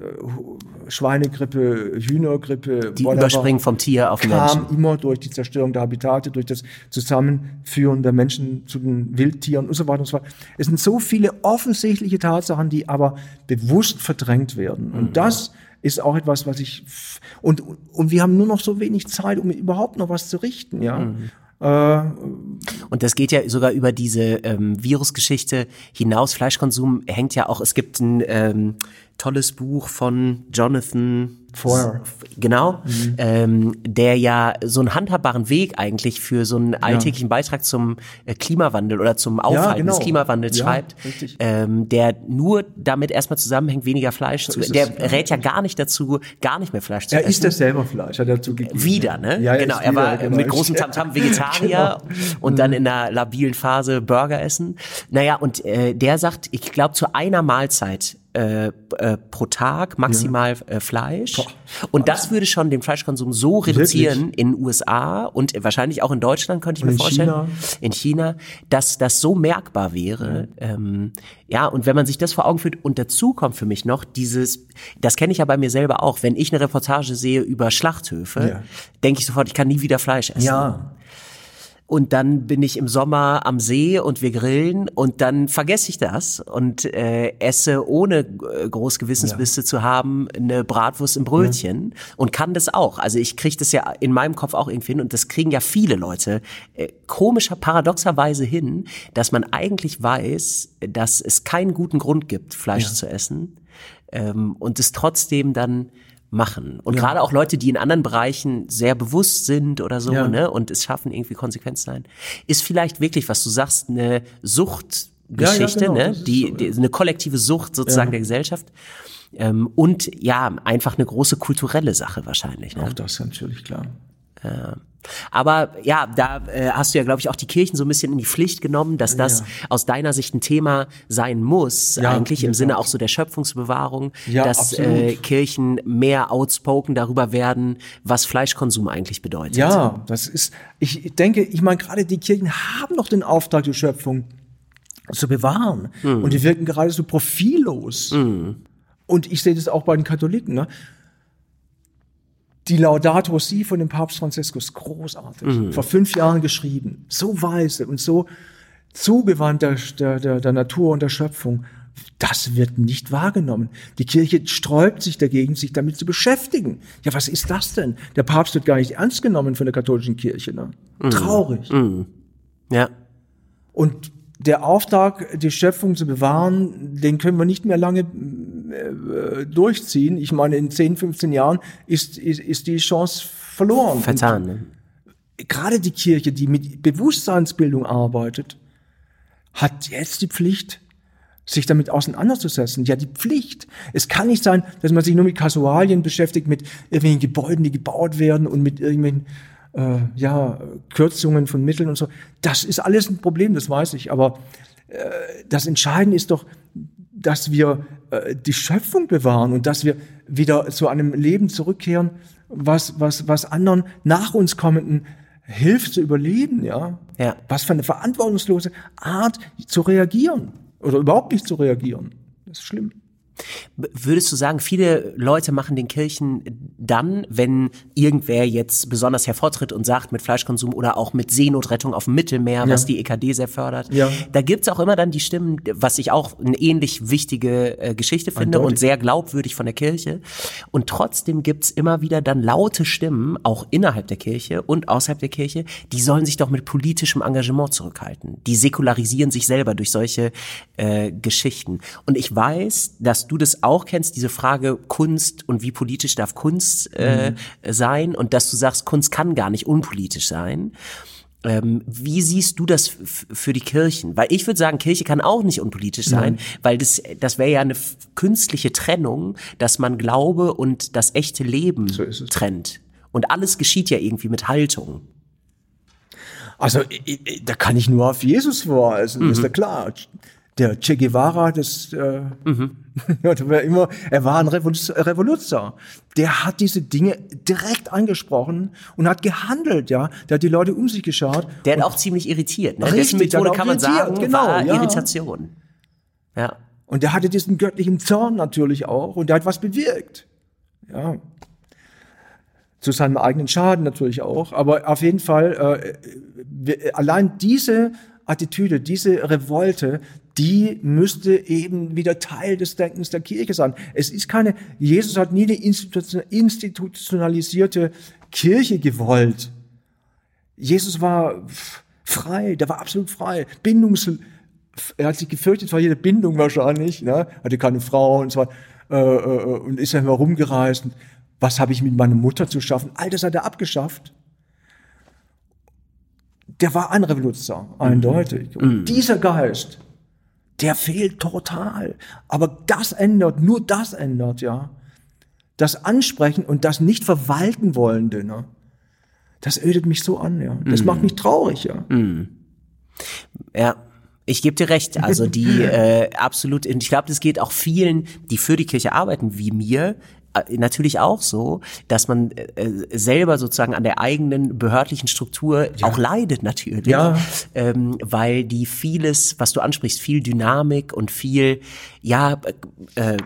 Schweinegrippe, Hühnergrippe, die whatever, überspringen vom Tier auf kam Menschen. immer durch die Zerstörung der Habitate, durch das Zusammenführen der Menschen zu den Wildtieren und so weiter und so fort. Es sind so viele offensichtliche Tatsachen, die aber bewusst verdrängt werden. Und mhm. das ist auch etwas, was ich und und wir haben nur noch so wenig Zeit, um überhaupt noch was zu richten, ja. Mhm. Äh, und das geht ja sogar über diese ähm, Virusgeschichte hinaus. Fleischkonsum hängt ja auch, es gibt ein ähm, tolles Buch von Jonathan Vorher. Genau, mhm. ähm, der ja so einen handhabbaren Weg eigentlich für so einen alltäglichen ja. Beitrag zum äh, Klimawandel oder zum Aufhalten ja, genau. des Klimawandels ja, schreibt, ähm, der nur damit erstmal zusammenhängt, weniger Fleisch so zu Der es, rät ja gar nicht dazu, gar nicht mehr Fleisch zu er essen. Er isst ja selber Fleisch, hat er zugegeben. Wieder, ne? Ja, genau, er war genau. mit großem Tamtam Vegetarier genau. und dann in einer labilen Phase Burger essen. Naja, und äh, der sagt, ich glaube, zu einer Mahlzeit äh, äh, pro Tag maximal ja. äh, Fleisch. Boah. Und das würde schon den Fleischkonsum so reduzieren Wirklich? in USA und wahrscheinlich auch in Deutschland, könnte ich und mir vorstellen, China. in China, dass das so merkbar wäre. Ja. Ähm, ja, und wenn man sich das vor Augen führt, und dazu kommt für mich noch dieses, das kenne ich ja bei mir selber auch, wenn ich eine Reportage sehe über Schlachthöfe, ja. denke ich sofort, ich kann nie wieder Fleisch essen. Ja. Und dann bin ich im Sommer am See und wir grillen und dann vergesse ich das und äh, esse ohne äh, groß Gewissensbisse ja. zu haben eine Bratwurst im Brötchen ja. und kann das auch. Also ich kriege das ja in meinem Kopf auch irgendwie hin und das kriegen ja viele Leute äh, komischer, paradoxerweise hin, dass man eigentlich weiß, dass es keinen guten Grund gibt, Fleisch ja. zu essen ähm, und es trotzdem dann machen. Und ja. gerade auch Leute, die in anderen Bereichen sehr bewusst sind oder so, ja. ne, und es schaffen, irgendwie konsequent zu sein, ist vielleicht wirklich, was du sagst, eine Suchtgeschichte, ja, genau, ne, die, so, die, eine kollektive Sucht sozusagen der Gesellschaft. Ähm, und ja, einfach eine große kulturelle Sache wahrscheinlich. Ne? Auch das natürlich klar. Ja. Aber ja, da äh, hast du ja, glaube ich, auch die Kirchen so ein bisschen in die Pflicht genommen, dass das ja. aus deiner Sicht ein Thema sein muss, ja, eigentlich im Sinne auch so der Schöpfungsbewahrung, ja, dass äh, Kirchen mehr outspoken darüber werden, was Fleischkonsum eigentlich bedeutet. Ja, das ist, ich denke, ich meine, gerade die Kirchen haben noch den Auftrag, die Schöpfung zu bewahren. Mhm. Und die wirken gerade so profillos. Mhm. Und ich sehe das auch bei den Katholiken. Ne? Die Laudato Si von dem Papst Franziskus, großartig. Mhm. Vor fünf Jahren geschrieben. So weise und so zugewandt der, der, der Natur und der Schöpfung. Das wird nicht wahrgenommen. Die Kirche sträubt sich dagegen, sich damit zu beschäftigen. Ja, was ist das denn? Der Papst wird gar nicht ernst genommen von der katholischen Kirche. Ne? Mhm. Traurig. Mhm. Ja. Und der Auftrag, die Schöpfung zu bewahren, den können wir nicht mehr lange äh, durchziehen. Ich meine, in 10, 15 Jahren ist, ist, ist die Chance verloren. Vertan. Ne? Gerade die Kirche, die mit Bewusstseinsbildung arbeitet, hat jetzt die Pflicht, sich damit auseinanderzusetzen. Ja, die Pflicht. Es kann nicht sein, dass man sich nur mit Kasualien beschäftigt, mit irgendwelchen Gebäuden, die gebaut werden und mit irgendwelchen äh, ja, Kürzungen von Mitteln und so. Das ist alles ein Problem, das weiß ich. Aber äh, das Entscheidende ist doch, dass wir äh, die Schöpfung bewahren und dass wir wieder zu einem Leben zurückkehren, was, was, was anderen nach uns kommenden hilft zu überleben, ja? ja. Was für eine verantwortungslose Art zu reagieren oder überhaupt nicht zu reagieren. Das ist schlimm. Würdest du sagen, viele Leute machen den Kirchen dann, wenn irgendwer jetzt besonders hervortritt und sagt mit Fleischkonsum oder auch mit Seenotrettung auf dem Mittelmeer, ja. was die EKD sehr fördert, ja. da gibt's auch immer dann die Stimmen, was ich auch eine ähnlich wichtige äh, Geschichte finde Eindeutig. und sehr glaubwürdig von der Kirche. Und trotzdem gibt's immer wieder dann laute Stimmen, auch innerhalb der Kirche und außerhalb der Kirche, die sollen sich doch mit politischem Engagement zurückhalten. Die säkularisieren sich selber durch solche äh, Geschichten. Und ich weiß, dass du das auch kennst, diese Frage Kunst und wie politisch darf Kunst äh, mhm. sein und dass du sagst, Kunst kann gar nicht unpolitisch sein. Ähm, wie siehst du das für die Kirchen? Weil ich würde sagen, Kirche kann auch nicht unpolitisch sein, Nein. weil das, das wäre ja eine künstliche Trennung, dass man Glaube und das echte Leben so trennt. Und alles geschieht ja irgendwie mit Haltung. Also da kann ich nur auf Jesus verweisen, mhm. ist ja klar. Der Che Guevara, das, äh, mhm. der war immer, er war ein Revoluzer. Der hat diese Dinge direkt angesprochen und hat gehandelt, ja. Der hat die Leute um sich geschaut. Der hat auch ziemlich irritiert. Ne? Richtig, Dessen Methode kann man sagen, genau, war ja. Irritation. Ja. Und der hatte diesen göttlichen Zorn natürlich auch und der hat was bewirkt. Ja. Zu seinem eigenen Schaden natürlich auch. Aber auf jeden Fall, äh, allein diese Attitüde, diese Revolte, die müsste eben wieder Teil des Denkens der Kirche sein. Es ist keine, Jesus hat nie eine institutionalisierte Kirche gewollt. Jesus war frei, der war absolut frei, bindungs, er hat sich gefürchtet vor jeder Bindung wahrscheinlich, ne? hatte keine Frau und so weiter, äh, äh, und ist ja immer rumgereist. Was habe ich mit meiner Mutter zu schaffen? All das hat er abgeschafft. Der war ein Revolution, eindeutig. Und mhm. dieser Geist, der fehlt total. Aber das ändert, nur das ändert, ja. Das Ansprechen und das nicht verwalten wollende, ne? Das ödet mich so an, ja. Das mm. macht mich traurig, ja. Mm. Ja, ich gebe dir recht. Also die äh, absolut, ich glaube, das geht auch vielen, die für die Kirche arbeiten, wie mir, natürlich auch so, dass man äh, selber sozusagen an der eigenen behördlichen Struktur ja. auch leidet natürlich, ja. ähm, weil die vieles, was du ansprichst, viel Dynamik und viel ja äh,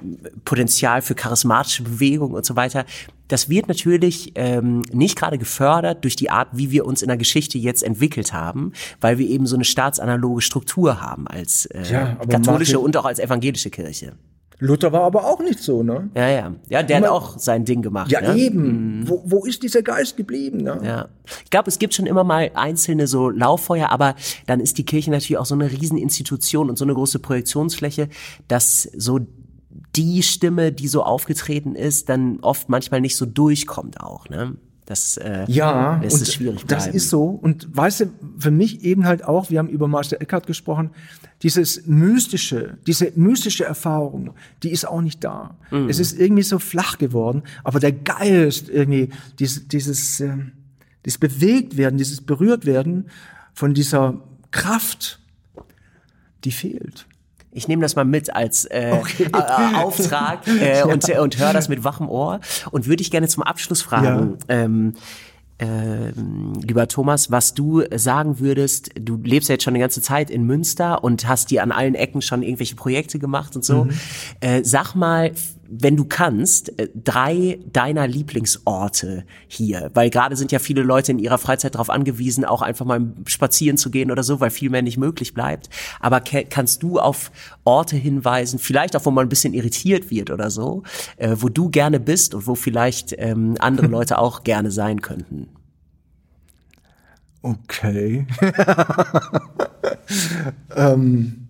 Potenzial für charismatische Bewegung und so weiter. Das wird natürlich ähm, nicht gerade gefördert durch die Art, wie wir uns in der Geschichte jetzt entwickelt haben, weil wir eben so eine staatsanaloge Struktur haben als äh, ja, katholische und auch als evangelische Kirche. Luther war aber auch nicht so, ne? Ja, ja. Ja, der hat auch sein Ding gemacht. Ja, ne? eben. Mhm. Wo, wo ist dieser Geist geblieben, ne? Ja. Ich glaube, es gibt schon immer mal einzelne so Lauffeuer, aber dann ist die Kirche natürlich auch so eine Rieseninstitution und so eine große Projektionsfläche, dass so die Stimme, die so aufgetreten ist, dann oft manchmal nicht so durchkommt auch, ne? Das äh, ja, lässt es schwierig bleiben. Das ist so. Und weißt du, für mich eben halt auch, wir haben über Meister Eckhart gesprochen, dieses mystische, diese mystische Erfahrung, die ist auch nicht da. Mhm. Es ist irgendwie so flach geworden, aber der Geist irgendwie, dieses, dieses, äh, dieses bewegt werden, dieses berührt werden von dieser Kraft, die fehlt ich nehme das mal mit als äh, okay. äh, Auftrag äh, und, ja. und höre das mit wachem Ohr und würde ich gerne zum Abschluss fragen. Ja. Ähm, äh, lieber Thomas, was du sagen würdest, du lebst ja jetzt schon eine ganze Zeit in Münster und hast dir an allen Ecken schon irgendwelche Projekte gemacht und so. Mhm. Äh, sag mal, wenn du kannst, äh, drei deiner Lieblingsorte hier, weil gerade sind ja viele Leute in ihrer Freizeit darauf angewiesen, auch einfach mal spazieren zu gehen oder so, weil viel mehr nicht möglich bleibt. Aber kannst du auf Orte hinweisen, vielleicht auch, wo man ein bisschen irritiert wird oder so, äh, wo du gerne bist und wo vielleicht ähm, andere Leute auch gerne sein könnten? Okay. ähm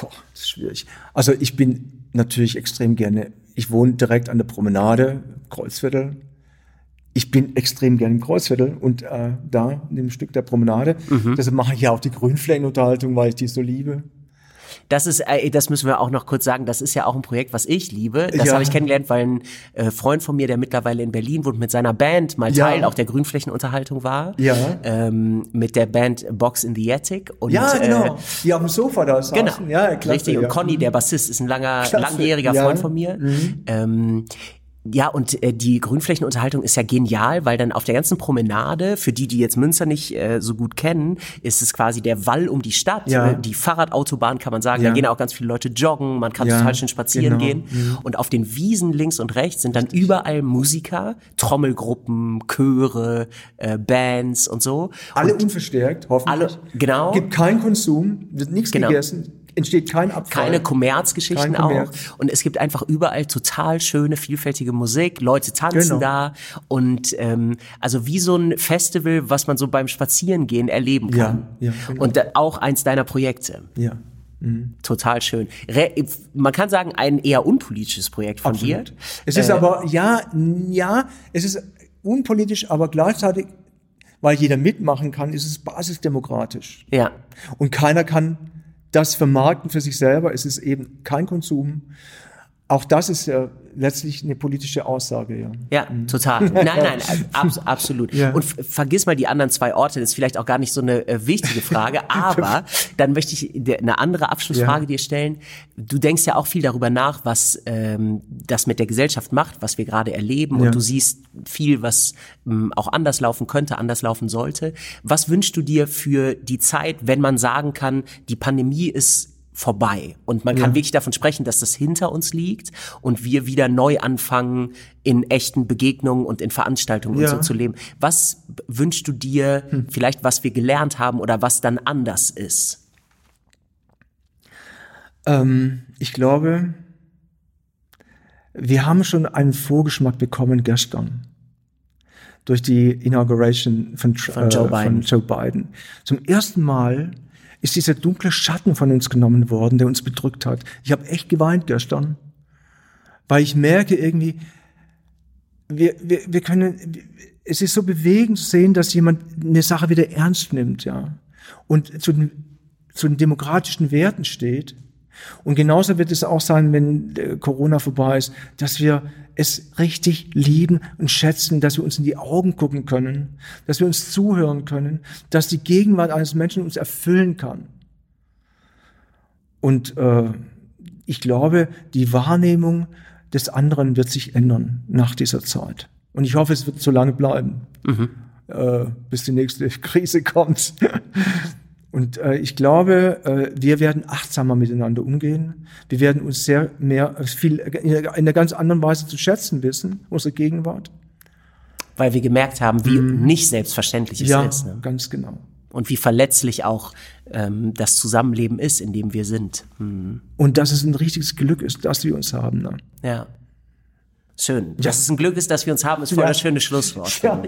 Boah, das ist schwierig. Also ich bin natürlich extrem gerne, ich wohne direkt an der Promenade, Kreuzviertel. Ich bin extrem gerne im Kreuzviertel und äh, da in dem Stück der Promenade. Mhm. Deshalb mache ich ja auch die Grünflächenunterhaltung, weil ich die so liebe. Das ist, äh, das müssen wir auch noch kurz sagen, das ist ja auch ein Projekt, was ich liebe. Das ja. habe ich kennengelernt, weil ein äh, Freund von mir, der mittlerweile in Berlin wohnt, mit seiner Band mal ja. Teil auch der Grünflächenunterhaltung war. Ja. Ähm, mit der Band Box in the Attic. Und, ja, genau. Äh, die auf dem Sofa da saßen. Genau. Ja, klasse, Richtig. Und Conny, der Bassist, ist ein langer, klasse. langjähriger Freund von mir. Mhm. Ähm, ja, und äh, die Grünflächenunterhaltung ist ja genial, weil dann auf der ganzen Promenade, für die, die jetzt Münster nicht äh, so gut kennen, ist es quasi der Wall um die Stadt, ja. äh, die Fahrradautobahn kann man sagen. Ja. Da gehen auch ganz viele Leute joggen, man kann ja, total schön spazieren genau. gehen. Mhm. Und auf den Wiesen links und rechts sind dann überall Musiker, Trommelgruppen, Chöre, äh, Bands und so. Alle und unverstärkt, hoffentlich. Alle, genau. Gibt kein Konsum, wird nichts genau. gegessen entsteht kein Abfall. Keine Kommerzgeschichten kein Kommerz. auch. Und es gibt einfach überall total schöne, vielfältige Musik. Leute tanzen genau. da. Und ähm, also wie so ein Festival, was man so beim Spazierengehen erleben kann. Ja, ja, genau. Und auch eins deiner Projekte. Ja. Mhm. Total schön. Re man kann sagen, ein eher unpolitisches Projekt von Absolut. dir. Es ist äh, aber, ja, ja, es ist unpolitisch, aber gleichzeitig, weil jeder mitmachen kann, ist es basisdemokratisch. Ja. Und keiner kann das vermarkten für sich selber. Es ist eben kein Konsum. Auch das ist ja letztlich eine politische Aussage, ja. Ja, mhm. total. Nein, nein, abs absolut. Ja. Und vergiss mal die anderen zwei Orte, das ist vielleicht auch gar nicht so eine äh, wichtige Frage, aber dann möchte ich eine andere Abschlussfrage ja. dir stellen. Du denkst ja auch viel darüber nach, was ähm, das mit der Gesellschaft macht, was wir gerade erleben und du siehst viel, was ähm, auch anders laufen könnte, anders laufen sollte. Was wünschst du dir für die Zeit, wenn man sagen kann, die Pandemie ist vorbei. Und man kann ja. wirklich davon sprechen, dass das hinter uns liegt und wir wieder neu anfangen, in echten Begegnungen und in Veranstaltungen ja. und so zu leben. Was wünschst du dir, hm. vielleicht was wir gelernt haben oder was dann anders ist? Ähm, ich glaube, wir haben schon einen Vorgeschmack bekommen gestern durch die Inauguration von, von, Joe, äh, von Joe Biden. Zum ersten Mal ist dieser dunkle Schatten von uns genommen worden, der uns bedrückt hat. Ich habe echt geweint gestern, weil ich merke irgendwie, wir, wir, wir können, es ist so bewegend zu sehen, dass jemand eine Sache wieder ernst nimmt, ja, und zu den, zu den demokratischen Werten steht. Und genauso wird es auch sein, wenn Corona vorbei ist, dass wir es richtig lieben und schätzen, dass wir uns in die Augen gucken können, dass wir uns zuhören können, dass die Gegenwart eines Menschen uns erfüllen kann. Und äh, ich glaube, die Wahrnehmung des anderen wird sich ändern nach dieser Zeit. Und ich hoffe, es wird so lange bleiben, mhm. äh, bis die nächste Krise kommt. Und äh, ich glaube, äh, wir werden achtsamer miteinander umgehen. Wir werden uns sehr mehr, viel, in einer ganz anderen Weise zu schätzen wissen, unsere Gegenwart. Weil wir gemerkt haben, wie mm. nicht selbstverständlich es ja, ist. Ne? ganz genau. Und wie verletzlich auch ähm, das Zusammenleben ist, in dem wir sind. Mhm. Und dass es ein richtiges Glück ist, dass wir uns haben. Ne? Ja. Schön. Ja. Dass es ein Glück ist, dass wir uns haben, ist voll ja. das schöne Schlusswort. Ja.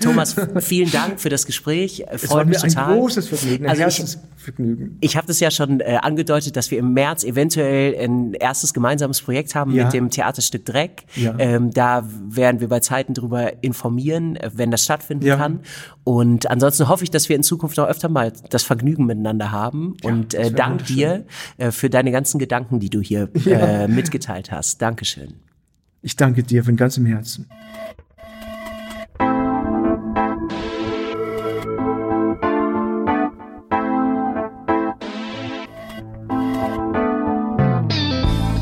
Thomas, vielen Dank für das Gespräch. Es Freut mich ein total. großes Vergnügen, ein also ich, Vergnügen. Ich habe das ja schon äh, angedeutet, dass wir im März eventuell ein erstes gemeinsames Projekt haben ja. mit dem Theaterstück Dreck. Ähm, da werden wir bei Zeiten darüber informieren, äh, wenn das stattfinden kann. Und ansonsten hoffe ich, dass wir in Zukunft noch öfter mal das Vergnügen miteinander haben. Und äh, dank dir äh, für deine ganzen Gedanken, die du hier äh, mitgeteilt hast. Dankeschön. Ich danke dir von ganzem Herzen.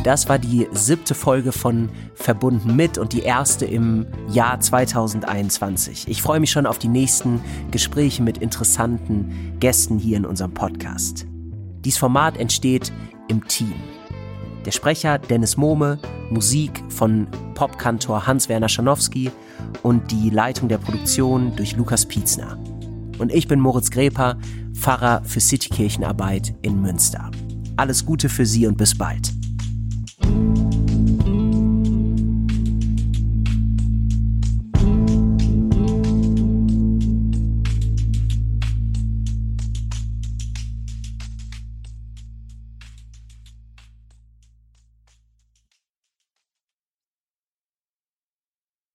Das war die siebte Folge von Verbunden mit und die erste im Jahr 2021. Ich freue mich schon auf die nächsten Gespräche mit interessanten Gästen hier in unserem Podcast. Dies Format entsteht im Team. Der Sprecher Dennis Mohme, Musik von Popkantor Hans-Werner Schanowski und die Leitung der Produktion durch Lukas Pietzner. Und ich bin Moritz Greper, Pfarrer für Citykirchenarbeit in Münster. Alles Gute für Sie und bis bald.